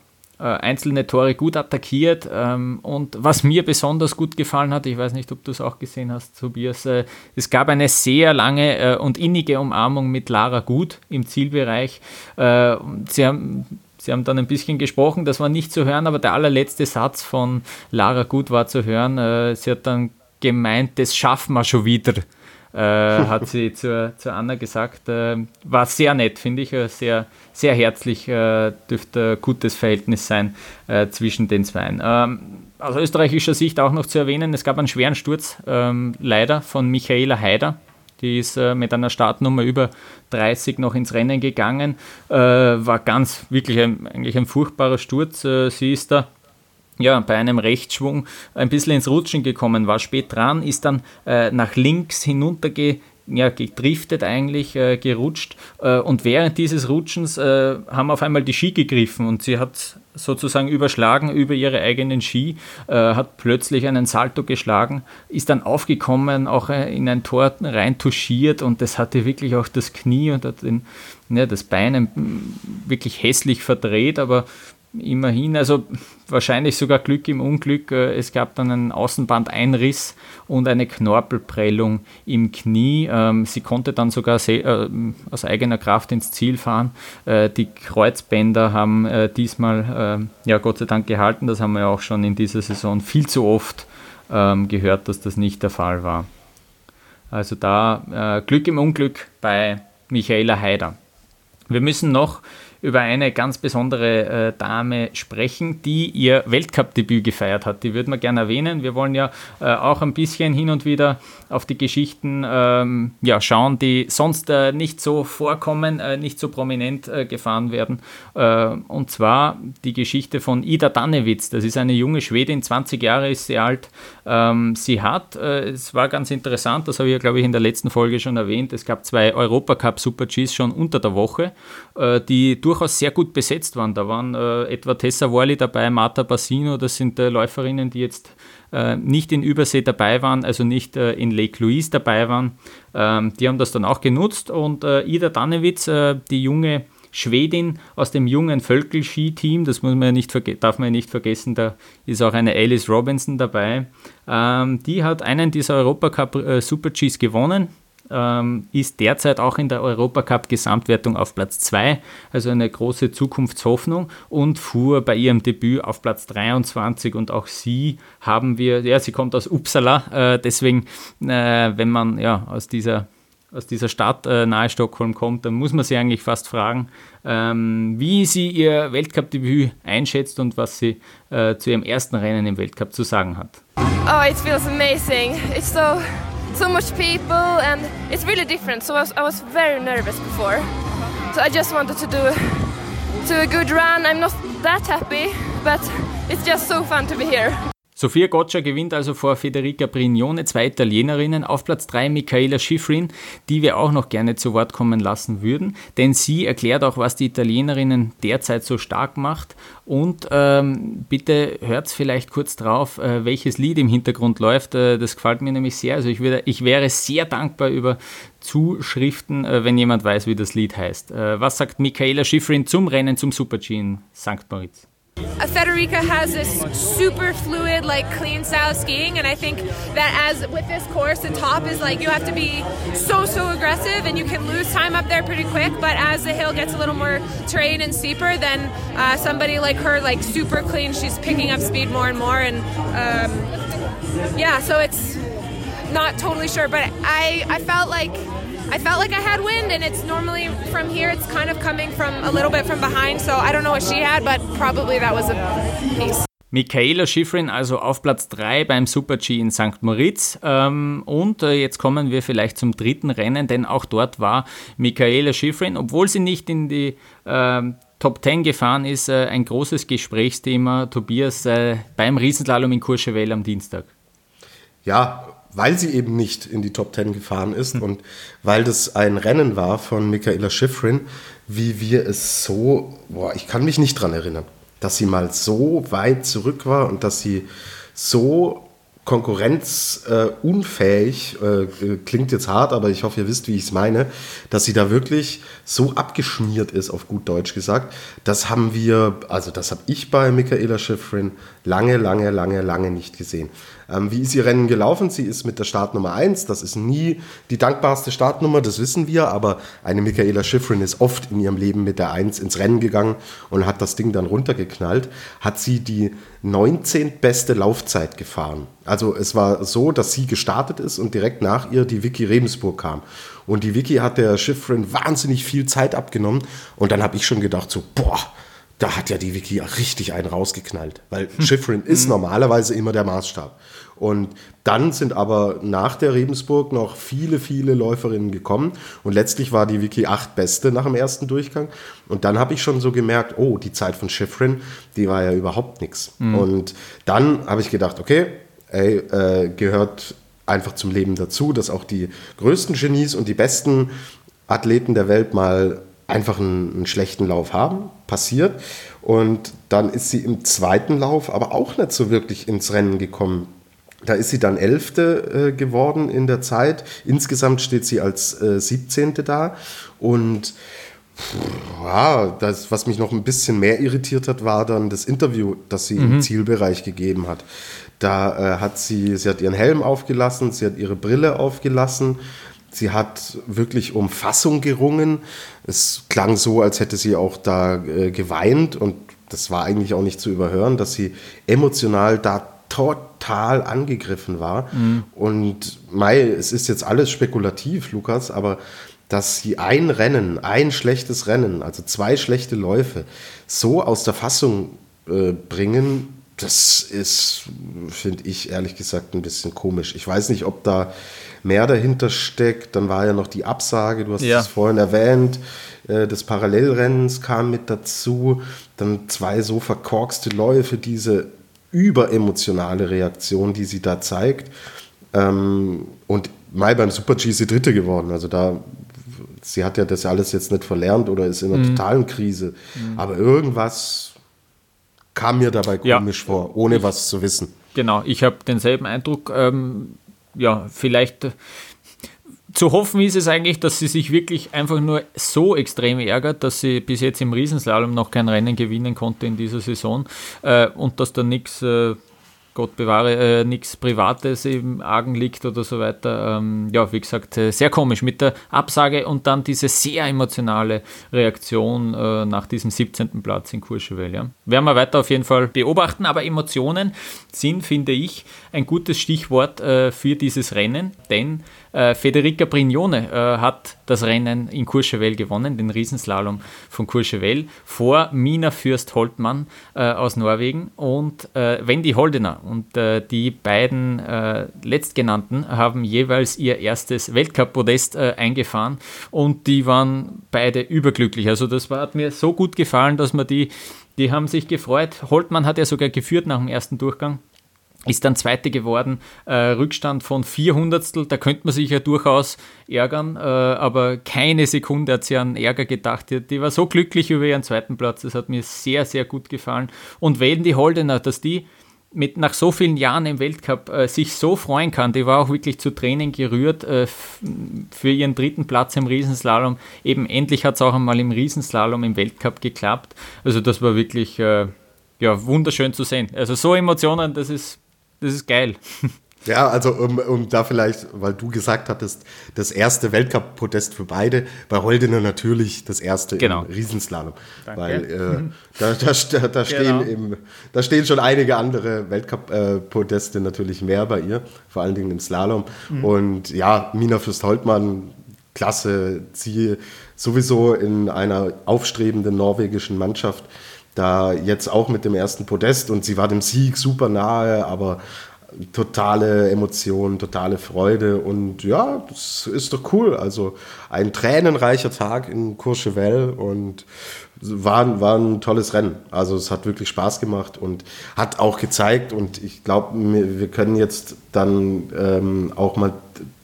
einzelne Tore gut attackiert. Ähm, und was mir besonders gut gefallen hat, ich weiß nicht, ob du es auch gesehen hast, Tobias, äh, es gab eine sehr lange äh, und innige Umarmung mit Lara Gut im Zielbereich. sie haben Sie haben dann ein bisschen gesprochen, das war nicht zu hören, aber der allerletzte Satz von Lara Gut war zu hören. sie hat dann gemeint, das schaffen wir schon wieder. Äh, hat sie zur, zur Anna gesagt. Äh, war sehr nett, finde ich, äh, sehr, sehr herzlich, äh, dürfte ein gutes Verhältnis sein äh, zwischen den Zweien. Ähm, aus österreichischer Sicht auch noch zu erwähnen, es gab einen schweren Sturz, ähm, leider, von Michaela Haider, Die ist mit einer Startnummer über 30 noch ins Rennen gegangen. War ganz, wirklich ein, eigentlich ein furchtbarer Sturz. Sie ist da ja, bei einem Rechtsschwung ein bisschen ins Rutschen gekommen, war spät dran, ist dann äh, nach links hinunterge ja, gedriftet eigentlich, äh, gerutscht. Äh, und während dieses Rutschens äh, haben auf einmal die Ski gegriffen und sie hat sozusagen überschlagen über ihre eigenen Ski, äh, hat plötzlich einen Salto geschlagen, ist dann aufgekommen, auch äh, in ein Tor rein touchiert und das hatte wirklich auch das Knie und hat den, ja, das Bein wirklich hässlich verdreht, aber immerhin, also wahrscheinlich sogar Glück im Unglück. Äh, es gab dann einen Außenbandeinriss und eine Knorpelprellung im Knie. Ähm, sie konnte dann sogar äh, aus eigener Kraft ins Ziel fahren. Äh, die Kreuzbänder haben diesmal, ja Gott sei Dank gehalten. Das haben wir auch schon in dieser Saison viel zu oft ähm, gehört, dass das nicht der Fall war. Also da Glück im Unglück bei Michaela Haider. Wir müssen noch über eine ganz besondere äh, Dame sprechen, die ihr Weltcup-Debüt gefeiert hat. Die würden wir gerne erwähnen. Wir wollen ja äh, auch ein bisschen hin und wieder auf die Geschichten ähm, ja, schauen, die sonst äh, nicht so vorkommen, äh, nicht so prominent äh, gefahren werden. Äh, und zwar die Geschichte von Ida Dannewitz. Das ist eine junge Schwedin, 20 Jahre ist sie alt. Ähm, sie hat, es war ganz interessant, das habe ich ja, glaube ich, in der letzten Folge schon erwähnt, es gab zwei Europacup Super Gs schon unter der Woche, die durchaus sehr gut besetzt waren. Da waren äh, etwa Tessa Worley dabei, Marta Bassino, das sind äh, Läuferinnen, die jetzt äh, nicht in Übersee dabei waren, also nicht äh, in Lake Louise dabei waren. Ähm, die haben das dann auch genutzt und äh, Ida Dannewitz, äh, die junge Schwedin aus dem jungen Völkel-Ski-Team, das muss man ja nicht darf man ja nicht vergessen, da ist auch eine Alice Robinson dabei. Ähm, die hat einen dieser Europacup Super Gs gewonnen ähm, ist derzeit auch in der Europacup-Gesamtwertung auf Platz 2, also eine große Zukunftshoffnung und fuhr bei ihrem Debüt auf Platz 23 und auch sie haben wir, ja, sie kommt aus Uppsala, äh, deswegen, äh, wenn man ja aus dieser aus dieser Stadt äh, nahe Stockholm kommt, dann muss man sie eigentlich fast fragen, ähm, wie sie ihr Weltcup-Debüt einschätzt und was sie äh, zu ihrem ersten Rennen im Weltcup zu sagen hat. Oh, it feels amazing. It's so so much people and it's really different. So I was, I was very nervous before. So I just wanted to do to a good run. I'm not that happy, but it's just so fun to be here. Sofia Goccia gewinnt also vor Federica Brignone, zwei Italienerinnen, auf Platz 3 Michaela Schifrin, die wir auch noch gerne zu Wort kommen lassen würden, denn sie erklärt auch, was die Italienerinnen derzeit so stark macht. Und ähm, bitte hört vielleicht kurz drauf, äh, welches Lied im Hintergrund läuft. Äh, das gefällt mir nämlich sehr. Also ich, würde, ich wäre sehr dankbar über Zuschriften, äh, wenn jemand weiß, wie das Lied heißt. Äh, was sagt Michaela Schifrin zum Rennen zum Super-G in St. Moritz? Federica has this super fluid, like clean style skiing, and I think that as with this course, the top is like you have to be so so aggressive, and you can lose time up there pretty quick. But as the hill gets a little more terrain and steeper, then uh, somebody like her, like super clean, she's picking up speed more and more, and um, yeah, so it's not totally sure, but I I felt like I felt like I had wind, and it's normally from here, it's kind of coming from a little bit from behind, so I don't know what she had, but probably that was a piece. Michaela Schifrin also auf Platz 3 beim Super-G in St. Moritz. Ähm, und äh, jetzt kommen wir vielleicht zum dritten Rennen, denn auch dort war Michaela Schifrin, obwohl sie nicht in die ähm, Top 10 gefahren ist, äh, ein großes Gesprächsthema, Tobias, äh, beim Riesenslalom in Courchevel am Dienstag. Ja, weil sie eben nicht in die Top Ten gefahren ist mhm. und weil das ein Rennen war von Michaela Schifrin, wie wir es so, boah, ich kann mich nicht dran erinnern, dass sie mal so weit zurück war und dass sie so konkurrenzunfähig, äh, äh, klingt jetzt hart, aber ich hoffe, ihr wisst, wie ich es meine, dass sie da wirklich so abgeschmiert ist, auf gut Deutsch gesagt. Das haben wir, also das habe ich bei Michaela Schifrin lange, lange, lange, lange nicht gesehen. Ähm, wie ist ihr Rennen gelaufen? Sie ist mit der Startnummer 1. Das ist nie die dankbarste Startnummer, das wissen wir. Aber eine Michaela Schifrin ist oft in ihrem Leben mit der 1 ins Rennen gegangen und hat das Ding dann runtergeknallt. Hat sie die 19. beste Laufzeit gefahren. Also es war so, dass sie gestartet ist und direkt nach ihr die Vicky Rebensburg kam. Und die Vicky hat der Schifrin wahnsinnig viel Zeit abgenommen. Und dann habe ich schon gedacht, so, boah, da hat ja die Wiki richtig einen rausgeknallt, weil Schifrin ist normalerweise immer der Maßstab. Und dann sind aber nach der Rebensburg noch viele, viele Läuferinnen gekommen und letztlich war die Wiki acht Beste nach dem ersten Durchgang. Und dann habe ich schon so gemerkt, oh, die Zeit von Schifrin, die war ja überhaupt nichts. Und dann habe ich gedacht, okay, ey, äh, gehört einfach zum Leben dazu, dass auch die größten Genies und die besten Athleten der Welt mal einfach einen, einen schlechten Lauf haben. Passiert. Und dann ist sie im zweiten Lauf aber auch nicht so wirklich ins Rennen gekommen. Da ist sie dann Elfte äh, geworden in der Zeit. Insgesamt steht sie als äh, 17. da. Und ja, das, was mich noch ein bisschen mehr irritiert hat, war dann das Interview, das sie im Zielbereich gegeben hat. Da äh, hat sie, sie hat ihren Helm aufgelassen, sie hat ihre Brille aufgelassen, sie hat wirklich um Fassung gerungen. Es klang so, als hätte sie auch da äh, geweint und das war eigentlich auch nicht zu überhören, dass sie emotional da total angegriffen war. Und Mai, es ist jetzt alles spekulativ, Lukas, aber dass sie ein Rennen, ein schlechtes Rennen, also zwei schlechte Läufe, so aus der Fassung äh, bringen, das ist, finde ich ehrlich gesagt, ein bisschen komisch. Ich weiß nicht, ob da mehr dahinter steckt. Dann war ja noch die Absage, du hast Ja. es vorhin erwähnt, äh, des Parallelrennens kam mit dazu. Dann zwei so verkorkste Läufe, diese überemotionale Reaktion, die sie da zeigt. Ähm, und Mai beim Super G ist sie Dritte geworden. Also da, sie hat ja das alles jetzt nicht verlernt oder ist in einer totalen Krise. Aber irgendwas kam mir dabei Ja. komisch vor, ohne was zu wissen. Genau, ich habe denselben Eindruck. Ähm, ja, vielleicht äh, zu hoffen ist es eigentlich, dass sie sich wirklich einfach nur so extrem ärgert, dass sie bis jetzt im Riesenslalom noch kein Rennen gewinnen konnte in dieser Saison äh, und dass da nichts, äh, Gott bewahre, äh, nichts Privates im Argen liegt oder so weiter. Ähm, ja, wie gesagt, äh, sehr komisch mit der Absage und dann diese sehr emotionale Reaktion äh, nach diesem 17. Platz in Courchevel. Ja. Werden wir weiter auf jeden Fall beobachten, aber Emotionen sind, finde ich, ein gutes Stichwort äh, für dieses Rennen, denn äh, Federica Brignone äh, hat das Rennen in Courchevel gewonnen, den Riesenslalom von Courchevel, vor Mina Fürst-Holtmann äh, aus Norwegen und äh, Wendy Holdener. Und äh, die beiden Letztgenannten haben jeweils ihr erstes Weltcup-Podest eingefahren und die waren beide überglücklich. Also das war, hat mir so gut gefallen, dass man die, die haben sich gefreut. Holtmann hat ja sogar geführt nach dem ersten Durchgang ist dann Zweite geworden, äh, Rückstand von 400. Da könnte man sich ja durchaus ärgern, äh, aber keine Sekunde hat sie an Ärger gedacht. Die, die war so glücklich über ihren zweiten Platz, das hat mir sehr, sehr gut gefallen. Und Wendy Holdener, dass die mit nach so vielen Jahren im Weltcup äh, sich so freuen kann, die war auch wirklich zu Tränen gerührt äh, für ihren dritten Platz im Riesenslalom. Eben endlich hat es auch einmal im Riesenslalom im Weltcup geklappt. Also das war wirklich äh, ja, wunderschön zu sehen. Also so Emotionen, das ist, das ist geil. Ja, also um, um da vielleicht, weil du gesagt hattest, das erste Weltcup-Podest für beide, bei Holdener natürlich das erste Genau. im Riesenslalom. Danke. Weil äh, da, da, da, da, stehen Genau. im, da stehen schon einige andere Weltcup-Podeste natürlich mehr bei ihr, vor allen Dingen im Slalom. Mhm. Und ja, Mina Fürst-Holtmann, klasse, sie sowieso in einer aufstrebenden norwegischen Mannschaft, da jetzt auch mit dem ersten Podest und sie war dem Sieg super nahe, aber totale Emotion, totale Freude und ja, das ist doch cool. Also ein tränenreicher Tag in Courchevel und war, war ein tolles Rennen. Also es hat wirklich Spaß gemacht und hat auch gezeigt und ich glaube, wir können jetzt dann ähm, auch mal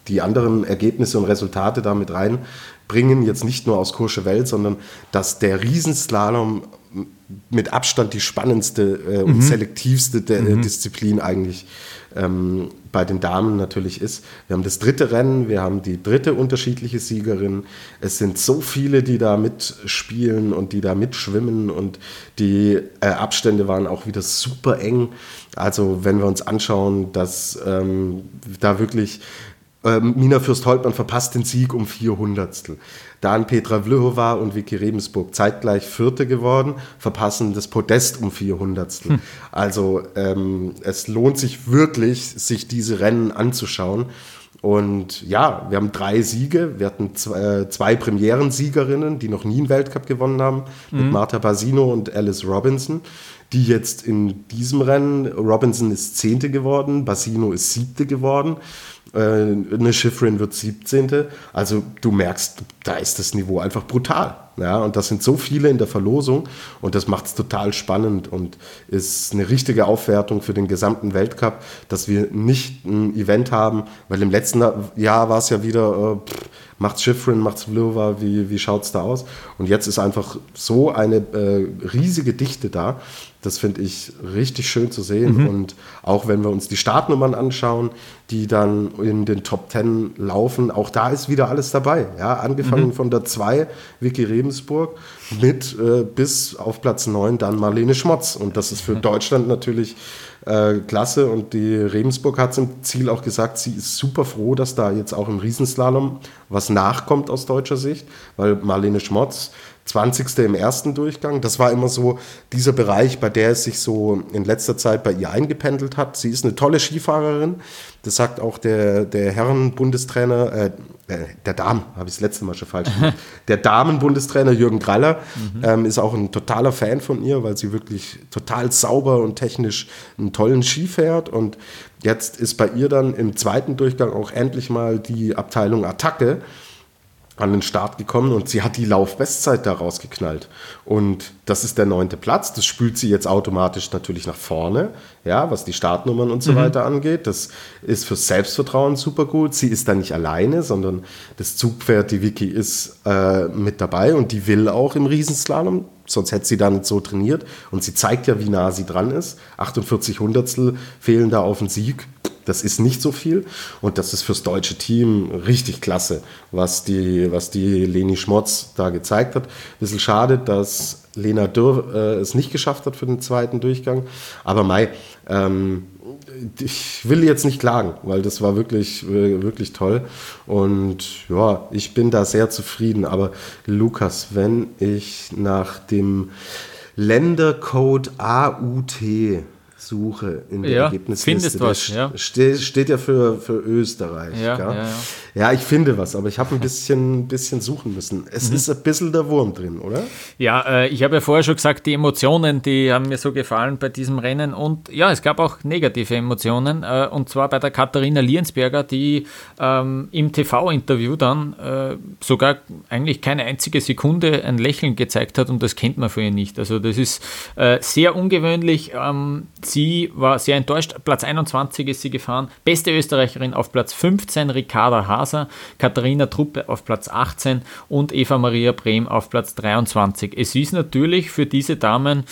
die anderen Ergebnisse und Resultate damit reinbringen, jetzt nicht nur aus Courchevel, sondern dass der Riesenslalom mit Abstand die spannendste äh, und selektivste der, äh, Disziplin eigentlich ähm, bei den Damen natürlich ist. Wir haben das dritte Rennen, wir haben die dritte unterschiedliche Siegerin. Es sind so viele, die da mitspielen und die da mitschwimmen und die äh, Abstände waren auch wieder super eng. Also wenn wir uns anschauen, dass ähm, da wirklich ähm, Mina Fürst-Holtmann verpasst den Sieg um vier Hundertstel. Dann Petra Vlhova und Vicky Rebensburg zeitgleich Vierte geworden, verpassen das Podest um vier Hundertstel. Also ähm, es lohnt sich wirklich, sich diese Rennen anzuschauen. Und ja, wir haben drei Siege. Wir hatten zwei, äh, zwei Premierensiegerinnen, die noch nie einen Weltcup gewonnen haben, mit Marta Basino und Alice Robinson, die jetzt in diesem Rennen, Robinson ist Zehnte geworden, Basino ist Siebte geworden. Äh, eine Schifrin wird 17. Also du merkst, da ist das Niveau einfach brutal. Ja, und das sind so viele in der Verlosung und das macht es total spannend und ist eine richtige Aufwertung für den gesamten Weltcup, dass wir nicht ein Event haben, weil im letzten Jahr war es ja wieder, äh, pff, macht's Schifrin, macht's Vlova, wie, wie schaut's da aus? Und jetzt ist einfach so eine äh, riesige Dichte da. Das finde ich richtig schön zu sehen. Mhm. Und auch wenn wir uns die Startnummern anschauen, die dann in den Top Ten laufen, auch da ist wieder alles dabei. Ja, angefangen Mhm. von der 2, Vicky Rebensburg, mit äh, bis auf Platz 9 dann Marlene Schmotz. Und das ist für Deutschland natürlich äh, klasse. Und die Rebensburg hat im Ziel auch gesagt, sie ist super froh, dass da jetzt auch im Riesenslalom was nachkommt aus deutscher Sicht, weil Marlene Schmotz 20. im ersten Durchgang. Das war immer so dieser Bereich, bei der es sich so in letzter Zeit bei ihr eingependelt hat. Sie ist eine tolle Skifahrerin. Das sagt auch der, der Herren-Bundestrainer, äh, äh, der Damen, habe ich das letzte Mal schon falsch gemacht. Der Damen-Bundestrainer Jürgen Graller ähm, ist auch ein totaler Fan von ihr, weil sie wirklich total sauber und technisch einen tollen Ski fährt. Und jetzt ist bei ihr dann im zweiten Durchgang auch endlich mal die Abteilung Attacke an den Start gekommen und sie hat die Laufbestzeit da rausgeknallt. Und das ist der neunte Platz. Das spült sie jetzt automatisch natürlich nach vorne, ja, was die Startnummern und so Mhm. weiter angeht. Das ist fürs Selbstvertrauen super gut. Sie ist da nicht alleine, sondern das Zugpferd, die Vicky, ist äh, mit dabei und die will auch im Riesenslalom. Sonst hätte sie da nicht so trainiert. Und sie zeigt ja, wie nah sie dran ist. 48 Hundertstel fehlen da auf den Sieg. Das ist nicht so viel und das ist fürs deutsche Team richtig klasse, was die, was die Leni Schmotz da gezeigt hat. Bisschen schade, dass Lena Dürr äh, es nicht geschafft hat für den zweiten Durchgang. Aber Mai, ähm, ich will jetzt nicht klagen, weil das war wirklich, äh, wirklich toll. Und ja, ich bin da sehr zufrieden. Aber Lukas, wenn ich nach dem Ländercode AUT suche in der Ja, Ergebnisliste, findest der was, ja. ste- steht ja für, für Österreich. Ja, ja, ja. ja, ich finde was, aber ich habe ein bisschen, bisschen suchen müssen. Es Mhm. ist ein bisschen der Wurm drin, oder? Ja, äh, ich habe ja vorher schon gesagt, die Emotionen, die haben mir so gefallen bei diesem Rennen. Und ja, es gab auch negative Emotionen. Äh, und zwar bei der Katharina Liensberger, die ähm, im TV-Interview dann äh, sogar eigentlich keine einzige Sekunde ein Lächeln gezeigt hat. Und das kennt man von ihr nicht. Also das ist äh, sehr ungewöhnlich. Ähm, sie war sehr enttäuscht. Platz 21 ist sie gefahren. Beste Österreicherin auf Platz 15, Ricarda Haser. Katharina Truppe auf Platz 18 und Eva Maria Brehm auf Platz 23. Es ist natürlich für diese Damen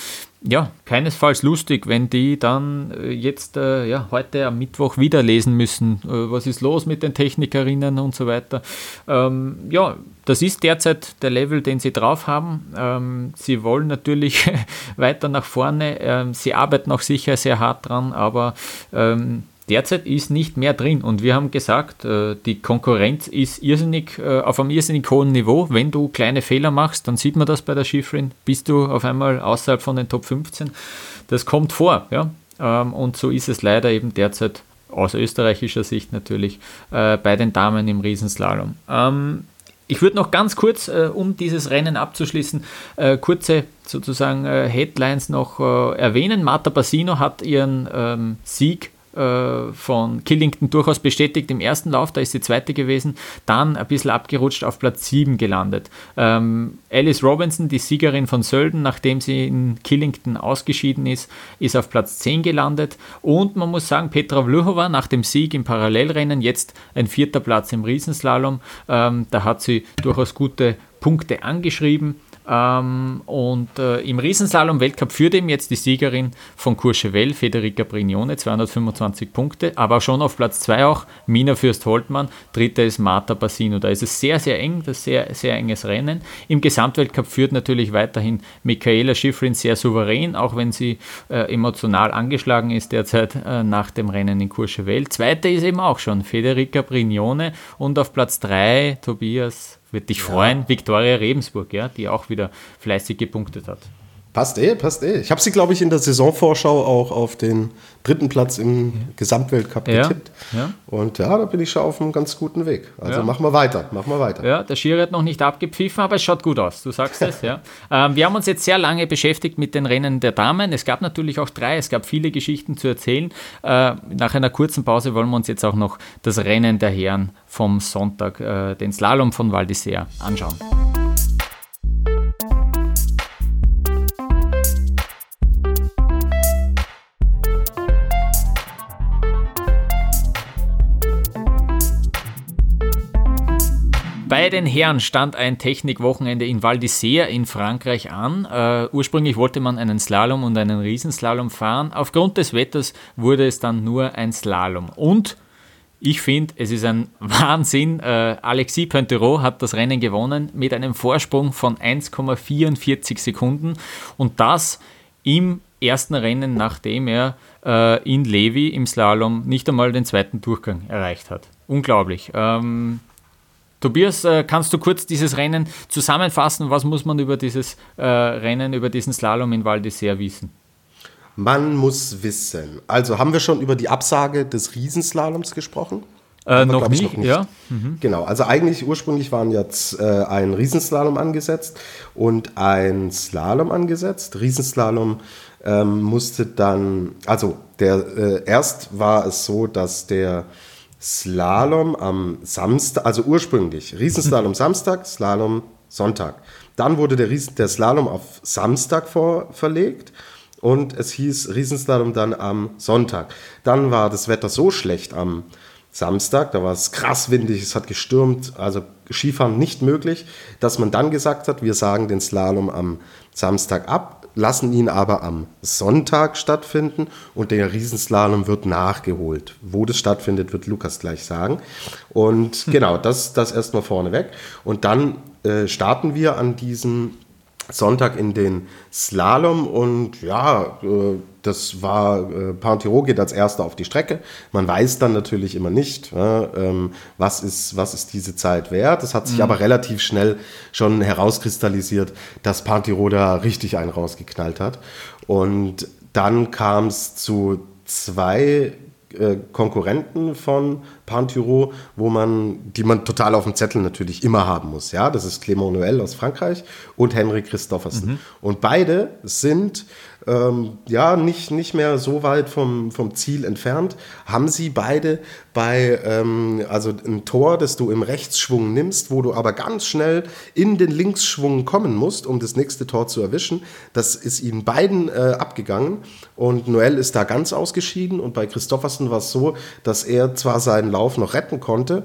ja, keinesfalls lustig, wenn die dann äh, jetzt äh, ja, heute am Mittwoch wieder lesen müssen, äh, was ist los mit den Technikerinnen und so weiter. Ähm, ja, das ist derzeit der Level, den sie drauf haben. Ähm, sie wollen natürlich weiter nach vorne. Ähm, sie arbeiten auch sicher sehr hart dran, aber ähm, derzeit ist nicht mehr drin. Und wir haben gesagt, äh, die Konkurrenz ist irrsinnig, äh, auf einem irrsinnig hohen Niveau. Wenn du kleine Fehler machst, dann sieht man das bei der Schifrin, bist du auf einmal außerhalb von den Top 15. Das kommt vor, ja. Ähm, und so ist es leider eben derzeit aus österreichischer Sicht natürlich äh, bei den Damen im Riesenslalom. Ähm, ich würde noch ganz kurz, äh, um dieses Rennen abzuschließen, äh, kurze sozusagen äh, Headlines noch äh, erwähnen. Marta Bassino hat ihren ähm, Sieg von Killington durchaus bestätigt im ersten Lauf, da ist sie zweite gewesen, dann ein bisschen abgerutscht auf Platz 7 gelandet. Ähm, Alice Robinson, die Siegerin von Sölden, nachdem sie in Killington ausgeschieden ist, ist auf Platz 10 gelandet und man muss sagen, Petra Vlhova nach dem Sieg im Parallelrennen jetzt ein vierter Platz im Riesenslalom, ähm, da hat sie durchaus gute Punkte angeschrieben. Ähm, und äh, im Riesenslalom-Weltcup führt eben jetzt die Siegerin von Courchevel, Federica Brignone, 225 Punkte, aber schon auf Platz 2 auch Mina Fürst-Holtmann, dritte ist Marta Bassino. Da ist es sehr, sehr eng, das sehr, sehr enges Rennen. Im Gesamtweltcup führt natürlich weiterhin Michaela Schifrin sehr souverän, auch wenn sie äh, emotional angeschlagen ist derzeit äh, nach dem Rennen in Courchevel. Zweite ist eben auch schon Federica Brignone und auf Platz 3 Tobias wird dich freuen, Viktoria Rebensburg, ja, die auch wieder fleißig gepunktet hat. Passt eh, passt eh. Ich habe sie, glaube ich, in der Saisonvorschau auch auf den dritten Platz im Gesamtweltcup Ja, getippt. ja. Und ja, da bin ich schon auf einem ganz guten Weg. Also Ja. machen wir weiter, machen wir weiter. Ja, der Schiri hat noch nicht abgepfiffen, aber es schaut gut aus. Du sagst es, ja. Ähm, wir haben uns jetzt sehr lange beschäftigt mit den Rennen der Damen. Es gab natürlich auch drei, es gab viele Geschichten zu erzählen. Äh, nach einer kurzen Pause wollen wir uns jetzt auch noch das Rennen der Herren vom Sonntag, äh, den Slalom von Val d'Isère, anschauen. Bei den Herren stand ein Technikwochenende in Val d'Isère in Frankreich an. Äh, ursprünglich wollte man einen Slalom und einen Riesenslalom fahren. Aufgrund des Wetters wurde es dann nur ein Slalom. Und ich finde, es ist ein Wahnsinn. Äh, Alexis Pointerot hat das Rennen gewonnen mit einem Vorsprung von 1,44 Sekunden. Und das im ersten Rennen, nachdem er äh, in Levi im Slalom nicht einmal den zweiten Durchgang erreicht hat. Unglaublich. Ähm, Tobias, äh, kannst du kurz dieses Rennen zusammenfassen? Was muss man über dieses äh, Rennen, über diesen Slalom in Val d'Isère wissen? Man muss wissen. Also haben wir schon über die Absage des Riesenslaloms gesprochen? Äh, noch, glaub ich, nicht, ja. Genau, also eigentlich ursprünglich waren jetzt äh, ein Riesenslalom angesetzt und ein Slalom angesetzt. Riesenslalom ähm, musste dann, also der äh, erst war es so, dass der Slalom am Samstag, also ursprünglich Riesenslalom Samstag, Slalom Sonntag. Dann wurde der, Riesen, der Slalom auf Samstag vor, verlegt und es hieß Riesenslalom dann am Sonntag. Dann war das Wetter so schlecht am Samstag, da war es krass windig, es hat gestürmt, also Skifahren nicht möglich, dass man dann gesagt hat, wir sagen den Slalom am Samstag ab, lassen ihn aber am Sonntag stattfinden und der Riesenslalom wird nachgeholt. Wo das stattfindet, wird Lukas gleich sagen. Und genau, das, das erstmal vorneweg. Und dann äh, starten wir an diesem Sonntag in den Slalom und ja, äh, das war, äh, Pontiro geht als erster auf die Strecke. Man weiß dann natürlich immer nicht, ja, ähm, was, ist, was ist diese Zeit wert. Es hat sich aber relativ schnell schon herauskristallisiert, dass Pontiro da richtig einen rausgeknallt hat. Und dann kam es zu zwei äh, Konkurrenten von Panturo, wo man, die man total auf dem Zettel natürlich immer haben muss. Ja, das ist Clément Noël aus Frankreich und Henry Christoffersen. Und beide sind ähm, ja nicht, nicht mehr so weit vom, vom Ziel entfernt. Haben sie beide bei, ähm, also ein Tor, das du im Rechtsschwung nimmst, wo du aber ganz schnell in den Linksschwung kommen musst, um das nächste Tor zu erwischen. Das ist ihnen beiden äh, abgegangen und Noël ist da ganz ausgeschieden und bei Christoffersen war es so, dass er zwar seinen Lauf noch retten konnte,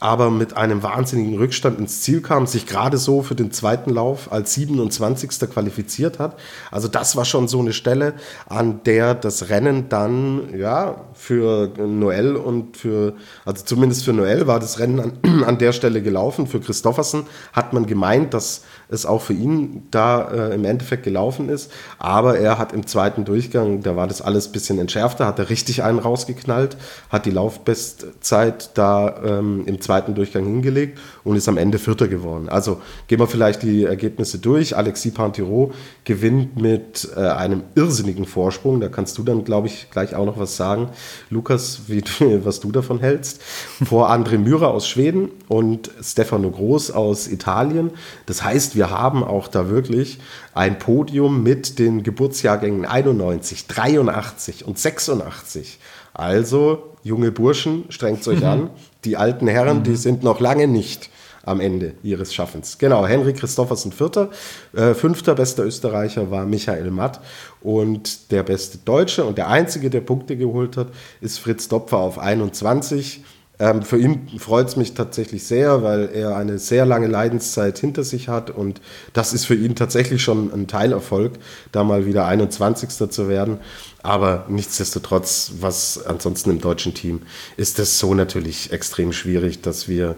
aber mit einem wahnsinnigen Rückstand ins Ziel kam, sich gerade so für den zweiten Lauf als 27. qualifiziert hat. Also das war schon so eine Stelle, an der das Rennen dann, ja, für Noël und für, also zumindest für Noël war das Rennen an, an der Stelle gelaufen. Für Christoffersen hat man gemeint, dass es auch für ihn da äh, im Endeffekt gelaufen ist. Aber er hat im zweiten Durchgang, da war das alles ein bisschen entschärfter, hat er richtig einen rausgeknallt, hat die Laufbestzeit da ähm, im zweiten Durchgang hingelegt und ist am Ende Vierter geworden. Also gehen wir vielleicht die Ergebnisse durch. Alexis Pantiro gewinnt mit äh, einem irrsinnigen Vorsprung. Da kannst du dann, glaube ich, gleich auch noch was sagen. Lukas, wie, was du davon hältst. Vor André Mürer aus Schweden und Stefano Groß aus Italien. Das heißt, wir haben auch da wirklich ein Podium mit den Geburtsjahrgängen 91, 83 und 86. Also, junge Burschen, strengt euch an. Die alten Herren, die sind noch lange nicht am Ende ihres Schaffens. Genau, Henry Christoffersen Vierter, äh, fünfter bester Österreicher war Michael Matt und der beste Deutsche und der einzige, der Punkte geholt hat, ist Fritz Dopfer auf 21. Ähm, für ihn freut es mich tatsächlich sehr, weil er eine sehr lange Leidenszeit hinter sich hat und das ist für ihn tatsächlich schon ein Teilerfolg, da mal wieder 21. zu werden. Aber nichtsdestotrotz, was ansonsten im deutschen Team, ist das so natürlich extrem schwierig, dass wir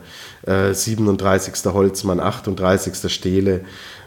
äh, 37. Holzmann, 38. Stehle,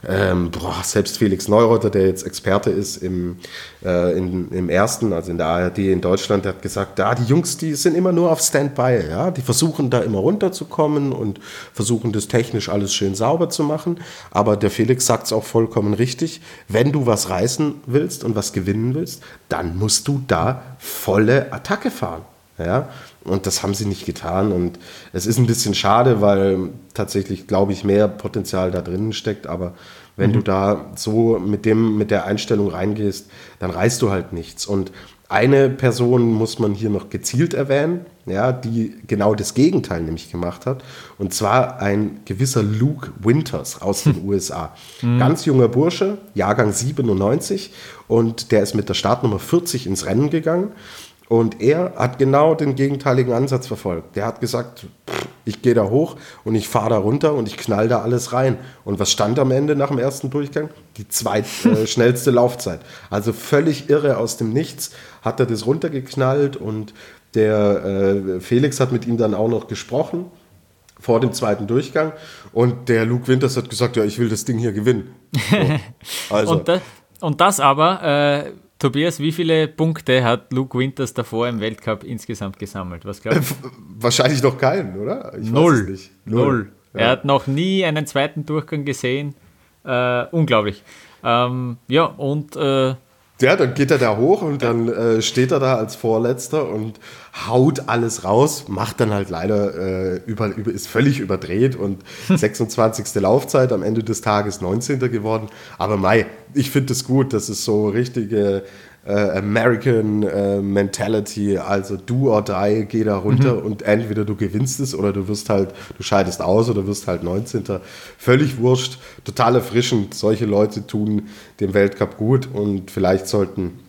ähm, boah, selbst Felix Neureuther, der jetzt Experte ist im, äh, in, im ersten, also in der ARD in Deutschland, der hat gesagt, da die Jungs, die sind immer nur auf Standby, ja, die versuchen da immer runterzukommen und versuchen das technisch alles schön sauber zu machen. Aber der Felix sagt es auch vollkommen richtig, wenn du was reißen willst und was gewinnen willst, dann musst du da volle Attacke fahren. Ja, und das haben sie nicht getan. Und es ist ein bisschen schade, weil tatsächlich, glaube ich, mehr Potenzial da drinnen steckt. Aber wenn mhm. du da so mit, dem, mit der Einstellung reingehst, dann reißt du halt nichts. Und eine Person muss man hier noch gezielt erwähnen, ja, die genau das Gegenteil nämlich gemacht hat. Und zwar ein gewisser Luke Winters aus den USA. Mhm. Ganz junger Bursche, Jahrgang 97. Und der ist mit der Startnummer 40 ins Rennen gegangen. Und er hat genau den gegenteiligen Ansatz verfolgt. Der hat gesagt, ich gehe da hoch und ich fahre da runter und ich knall da alles rein. Und was stand am Ende nach dem ersten Durchgang? Die zweitschnellste äh, Laufzeit. Also völlig irre aus dem Nichts hat er das runtergeknallt und der äh, Felix hat mit ihm dann auch noch gesprochen vor dem zweiten Durchgang und der Luke Winters hat gesagt, ja, ich will das Ding hier gewinnen. So. Also. und, das, und, das, aber äh Tobias, wie viele Punkte hat Luke Winters davor im Weltcup insgesamt gesammelt? Was glaubst du? Wahrscheinlich noch keinen, oder? Ich Null. Null. Null. Ja. Er hat noch nie einen zweiten Durchgang gesehen. Äh, unglaublich. Ähm, ja, und äh, ja, dann geht er da hoch und dann äh, steht er da als Vorletzter und haut alles raus, macht dann halt leider, äh, über, über, ist völlig überdreht und 26. Laufzeit, am Ende des Tages 19. geworden. Aber Mai, ich finde es gut, das ist so richtige American äh, Mentality, also do or die, geh da runter mhm. und entweder du gewinnst es oder du wirst halt, du scheidest aus oder wirst halt 19. Völlig wurscht, total erfrischend. Solche Leute tun dem Weltcup gut und vielleicht sollten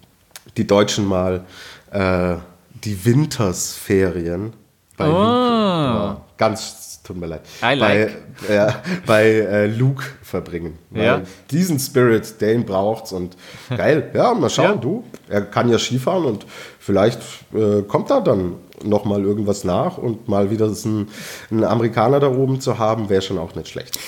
die Deutschen mal äh, die Wintersferien bei oh. Luke, ganz tut mir leid, I like. bei, äh, bei äh, Luke verbringen. Ja. Diesen Spirit, den braucht's und geil. Ja, mal schauen, ja. du. Er kann ja Skifahren und vielleicht äh, kommt da dann noch mal irgendwas nach und mal wieder einen, einen Amerikaner da oben zu haben, wäre schon auch nicht schlecht.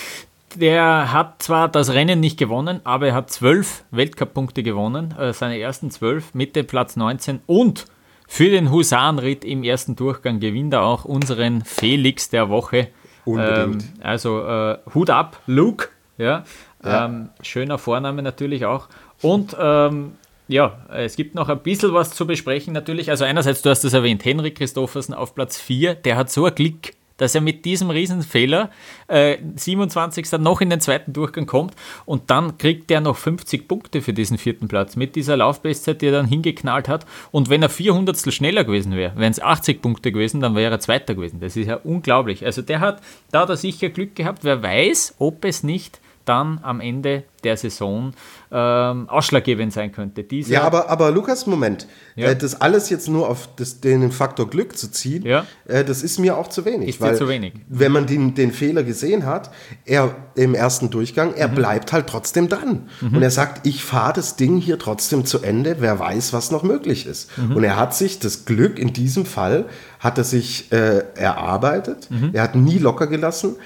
Der hat zwar das Rennen nicht gewonnen, aber er hat zwölf Weltcup-Punkte gewonnen, äh, seine ersten zwölf mit dem Platz 19 und für den Husarenritt im ersten Durchgang gewinnt er auch unseren Felix der Woche. Unbedingt. Ähm, also äh, Hut ab, Luke. Ja, ja. Ähm, schöner Vorname natürlich auch. Und ähm, ja, es gibt noch ein bisschen was zu besprechen natürlich. Also einerseits, du hast es erwähnt, Henrik Christoffersen auf Platz 4, der hat so ein Klick dass er mit diesem Riesenfehler äh, 27. noch in den zweiten Durchgang kommt und dann kriegt er noch 50 Punkte für diesen vierten Platz mit dieser Laufbestzeit, die er dann hingeknallt hat. Und wenn er 400 schneller gewesen wäre, wären es 80 Punkte gewesen, dann wäre er Zweiter gewesen. Das ist ja unglaublich. Also der hat, da hat er sicher Glück gehabt. Wer weiß, ob es nicht dann am Ende der Saison ähm, ausschlaggebend sein könnte. Diese ja, aber, aber Lukas, Moment. Ja. Äh, das alles jetzt nur auf das, den Faktor Glück zu ziehen, ja. äh, das ist mir auch zu wenig. Ist weil, zu wenig. Wenn man den, den Fehler gesehen hat, er im ersten Durchgang, er mhm. bleibt halt trotzdem dran. Mhm. Und er sagt, ich fahre das Ding hier trotzdem zu Ende, wer weiß, was noch möglich ist. Mhm. Und er hat sich das Glück in diesem Fall, hat er sich äh, erarbeitet. Mhm. Er hat nie locker gelassen.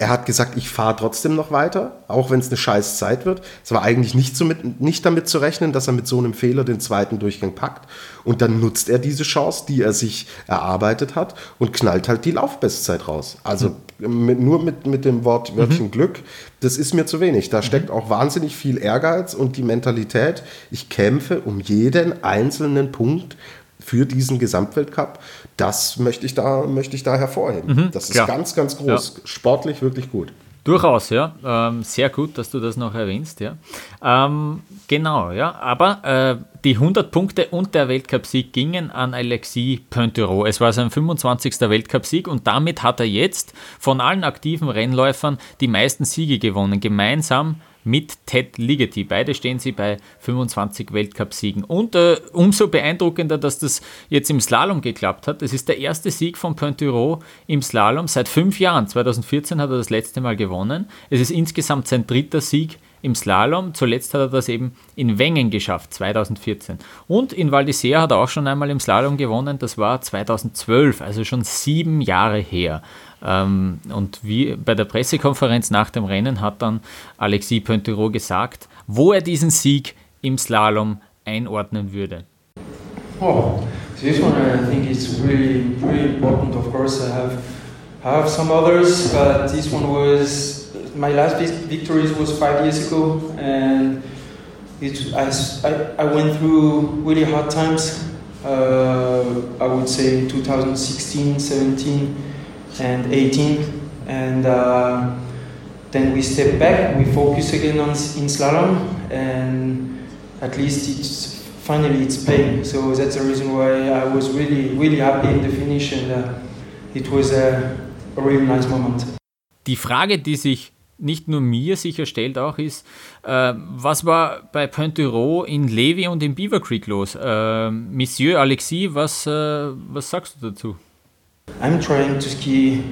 Er hat gesagt, ich fahre trotzdem noch weiter, auch wenn es eine scheiß Zeit wird. Es war eigentlich nicht, so mit, nicht damit zu rechnen, dass er mit so einem Fehler den zweiten Durchgang packt. Und dann nutzt er diese Chance, die er sich erarbeitet hat und knallt halt die Laufbestzeit raus. Also mit, nur mit, mit dem Wort Wörtchen mhm. Glück, das ist mir zu wenig. Da mhm. steckt auch wahnsinnig viel Ehrgeiz und die Mentalität, ich kämpfe um jeden einzelnen Punkt für diesen Gesamtweltcup, das möchte ich da, möchte ich da hervorheben. Mhm, das ist klar. ganz, ganz groß. Ja. Sportlich wirklich gut. Durchaus, ja. Ähm, sehr gut, dass du das noch erwähnst, ja. Ähm, genau, ja. Aber äh, die 100 Punkte und der Weltcupsieg gingen an Alexis Pointerot. Es war sein 25. Weltcupsieg und damit hat er jetzt von allen aktiven Rennläufern die meisten Siege gewonnen. Gemeinsam mit Ted Ligeti. Beide stehen sie bei 25 Weltcupsiegen. Und äh, umso beeindruckender, dass das jetzt im Slalom geklappt hat. Es ist der erste Sieg von Pointureau im Slalom seit fünf Jahren. 2014 hat er das letzte Mal gewonnen. Es ist insgesamt sein dritter Sieg im Slalom. Zuletzt hat er das eben in Wengen geschafft, 2014. Und in Val d'Isère hat er auch schon einmal im Slalom gewonnen, das war 2012, also schon sieben Jahre her. Ähm, und wie bei der Pressekonferenz nach dem Rennen hat dann Alexis Pointerot gesagt, wo er diesen Sieg im Slalom einordnen würde. Oh, this one I think is really, really important. Of course, I have, have some others, but this one was my last victories was five years ago, and it, I, I went through really hard times. Uh, I would say 2016, 17, and 18, and uh, then we step back. We focus again on in slalom, and at least it's finally it's paying. So that's the reason why I was really, really happy in the finish, and uh, it was a, a really nice moment. Die Frage, die sich nicht nur mir sicher stellt auch, ist, äh, was war bei Pointe-Rot in Levi und in Beaver Creek los? Äh, Monsieur Alexis, was, äh, was sagst du dazu? I'm trying to ski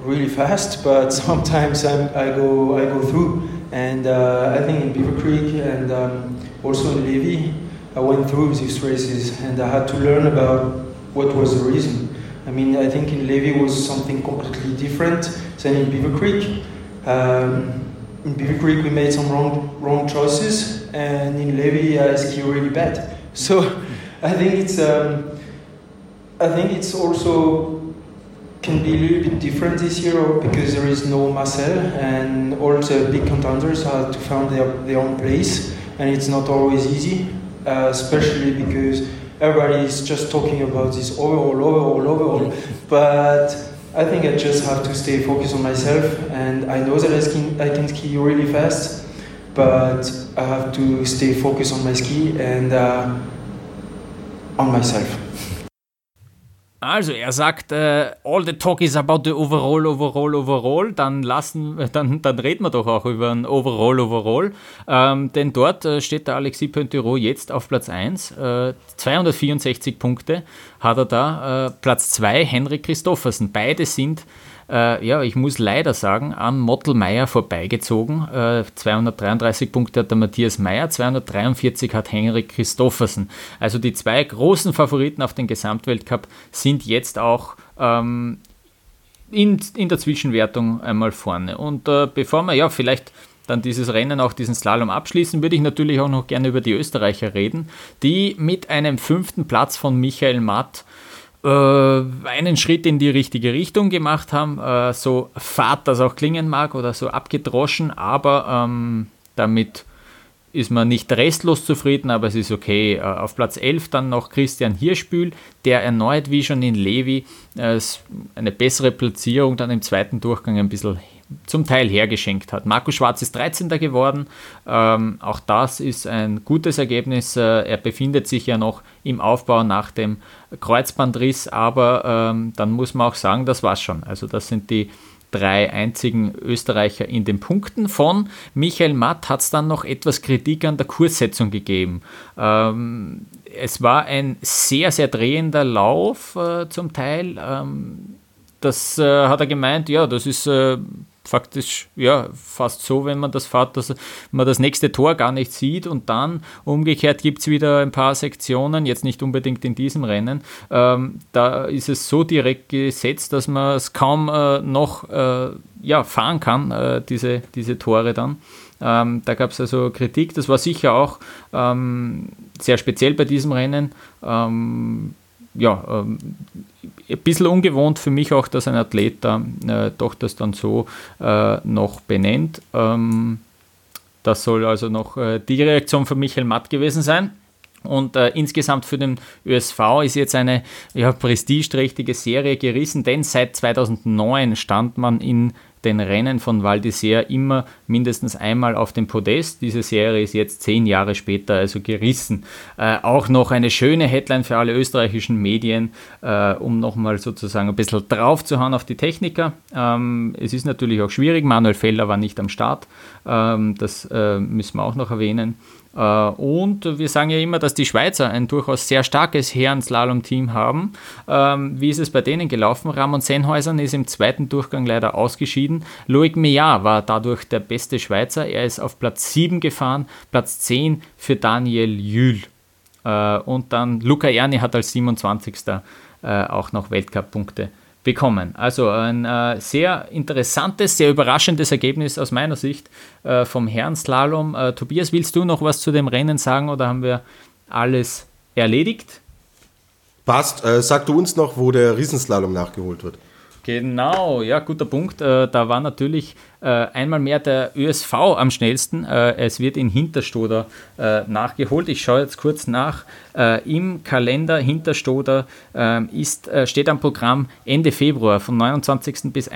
really fast, but sometimes I'm, I go I go through, and uh, I think in Beaver Creek and um, also in Levy, I went through these races, and I had to learn about what was the reason. I mean, I think in Levy was something completely different than in Beaver Creek. Um, in Beaver Creek, we made some wrong wrong choices, and in Levy, I ski really bad. So, I think it's um, I think it's also can be a little bit different this year because there is no Marcel and all the big contenders have to find their, their own place and it's not always easy, uh, especially because everybody is just talking about this overall, overall, overall. But I think I just have to stay focused on myself and I know that I can, I can ski really fast, but I have to stay focused on my ski and uh, on myself. Also er sagt, äh, all the talk is about the overall, overall, overall. Dann lassen, dann, dann reden wir doch auch über ein Overall, Overall. Ähm, denn dort äh, steht der Alexis Pointerot jetzt auf Platz 1. Äh, 264 Punkte hat er da. Äh, Platz 2 Henrik Christoffersen. Beide sind äh, ja, ich muss leider sagen, an Mottelmeier vorbeigezogen. Äh, 233 Punkte hat der Matthias Meyer, 243 hat Henrik Christoffersen. Also die zwei großen Favoriten auf den Gesamtweltcup sind jetzt auch ähm, in, in der Zwischenwertung einmal vorne. Und äh, bevor wir ja vielleicht dann dieses Rennen, auch diesen Slalom abschließen, würde ich natürlich auch noch gerne über die Österreicher reden, die mit einem fünften Platz von Michael Matt äh, einen Schritt in die richtige Richtung gemacht haben, äh, so fad das auch klingen mag oder so abgedroschen, aber ähm, damit ist man nicht restlos zufrieden, aber es ist okay. Äh, auf Platz 11 dann noch Christian Hirschbühl, der erneut wie schon in Levi äh, eine bessere Platzierung dann im zweiten Durchgang ein bisschen zum Teil hergeschenkt hat. Marco Schwarz ist 13. geworden. Ähm, auch das ist ein gutes Ergebnis. Äh, er befindet sich ja noch im Aufbau nach dem Kreuzbandriss, aber ähm, dann muss man auch sagen, das war's schon. Also das sind die drei einzigen Österreicher in den Punkten. Von Michael Matt hat es dann noch etwas Kritik an der Kurssetzung gegeben. Ähm, es war ein sehr, sehr drehender Lauf äh, zum Teil. Ähm, das äh, hat er gemeint, ja, das ist äh, faktisch ja fast so, wenn man das fährt, dass man das nächste Tor gar nicht sieht und dann umgekehrt gibt es wieder ein paar Sektionen, jetzt nicht unbedingt in diesem Rennen, ähm, da ist es so direkt gesetzt, dass man es kaum äh, noch äh, ja, fahren kann, äh, diese, diese Tore dann. Ähm, da gab es also Kritik, das war sicher auch ähm, sehr speziell bei diesem Rennen. Ähm, ja, ähm, ein bisschen ungewohnt für mich auch, dass ein Athlet äh, doch das dann so äh, noch benennt. Ähm, das soll also noch äh, die Reaktion von Michael Matt gewesen sein. Und äh, insgesamt für den ÖSV ist jetzt eine ja, prestigeträchtige Serie gerissen, denn seit 2009 stand man in den Rennen von Val d'Isère immer mindestens einmal auf dem Podest. Diese Serie ist jetzt zehn Jahre später also gerissen. Äh, auch noch eine schöne Headline für alle österreichischen Medien, äh, um nochmal sozusagen ein bisschen drauf zu hauen auf die Techniker. Ähm, es ist natürlich auch schwierig, Manuel Feller war nicht am Start, ähm, das äh, müssen wir auch noch erwähnen. Äh, und wir sagen ja immer, dass die Schweizer ein durchaus sehr starkes Herren-Slalom-Team haben. Ähm, wie ist es bei denen gelaufen? Ramon Sennhäusern ist im zweiten Durchgang leider ausgeschieden. Loic Meillard war dadurch der beste Schweizer. Er ist auf Platz 7 gefahren, Platz 10 für Daniel Jühl. Äh, und dann Luca Erni hat als 27. Äh, auch noch Weltcup-Punkte bekommen. Also ein äh, sehr interessantes, sehr überraschendes Ergebnis aus meiner Sicht äh, vom Herrenslalom. Äh, Tobias, willst du noch was zu dem Rennen sagen oder haben wir alles erledigt? Passt. Äh, sag du uns noch, wo der Riesenslalom nachgeholt wird. Genau, ja, guter Punkt. Äh, da war natürlich äh, einmal mehr der ÖSV am schnellsten. Äh, es wird in Hinterstoder nachgeholt. Ich schaue jetzt kurz nach. Im Kalender Hinterstoder ist, steht am Programm Ende Februar, vom 29. Bis,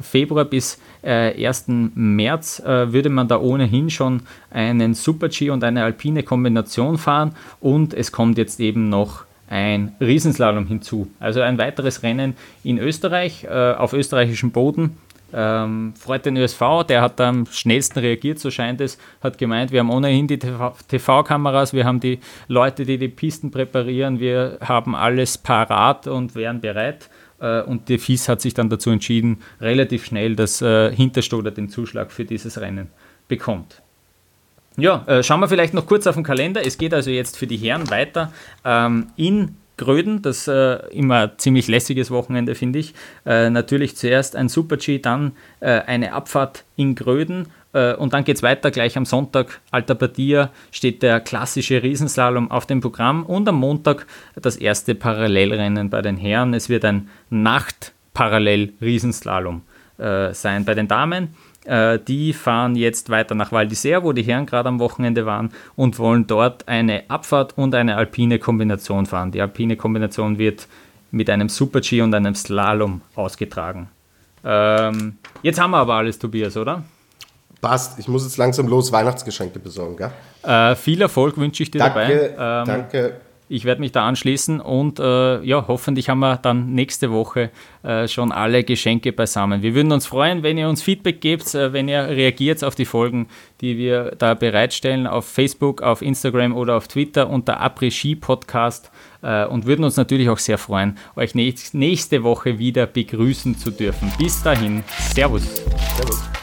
Februar bis 1. März würde man da ohnehin schon einen Super-G und eine alpine Kombination fahren und es kommt jetzt eben noch ein Riesenslalom hinzu. Also ein weiteres Rennen in Österreich, äh, auf österreichischem Boden. Ähm, freut den ÖSV, der hat am schnellsten reagiert, so scheint es, hat gemeint, wir haben ohnehin die TV-Kameras, wir haben die Leute, die die Pisten präparieren, wir haben alles parat und wären bereit. Äh, und die FIS hat sich dann dazu entschieden, relativ schnell, dass äh, Hinterstoder den Zuschlag für dieses Rennen bekommt. Ja, äh, schauen wir vielleicht noch kurz auf den Kalender. Es geht also jetzt für die Herren weiter ähm, in Gröden, das äh, immer ziemlich lässiges Wochenende, finde ich. Äh, natürlich zuerst ein Super-G, dann äh, eine Abfahrt in Gröden äh, und dann geht es weiter. Gleich am Sonntag, Alta Badia, steht der klassische Riesenslalom auf dem Programm und am Montag das erste Parallelrennen bei den Herren. Es wird ein Nacht-Parallel-Riesenslalom äh, sein bei den Damen. Äh, die fahren jetzt weiter nach Val d'Isère, wo die Herren gerade am Wochenende waren und wollen dort eine Abfahrt und eine alpine Kombination fahren. Die alpine Kombination wird mit einem Super-G und einem Slalom ausgetragen. Ähm, jetzt haben wir aber alles, Tobias, oder? Passt. Ich muss jetzt langsam los Weihnachtsgeschenke besorgen, gell? Äh, viel Erfolg wünsche ich dir danke, dabei. Ähm, danke. Ich werde mich da anschließen und äh, ja, hoffentlich haben wir dann nächste Woche äh, schon alle Geschenke beisammen. Wir würden uns freuen, wenn ihr uns Feedback gebt, äh, wenn ihr reagiert auf die Folgen, die wir da bereitstellen auf Facebook, auf Instagram oder auf Twitter unter Après-Ski Podcast äh, und würden uns natürlich auch sehr freuen, euch nächste Woche wieder begrüßen zu dürfen. Bis dahin, Servus. Servus.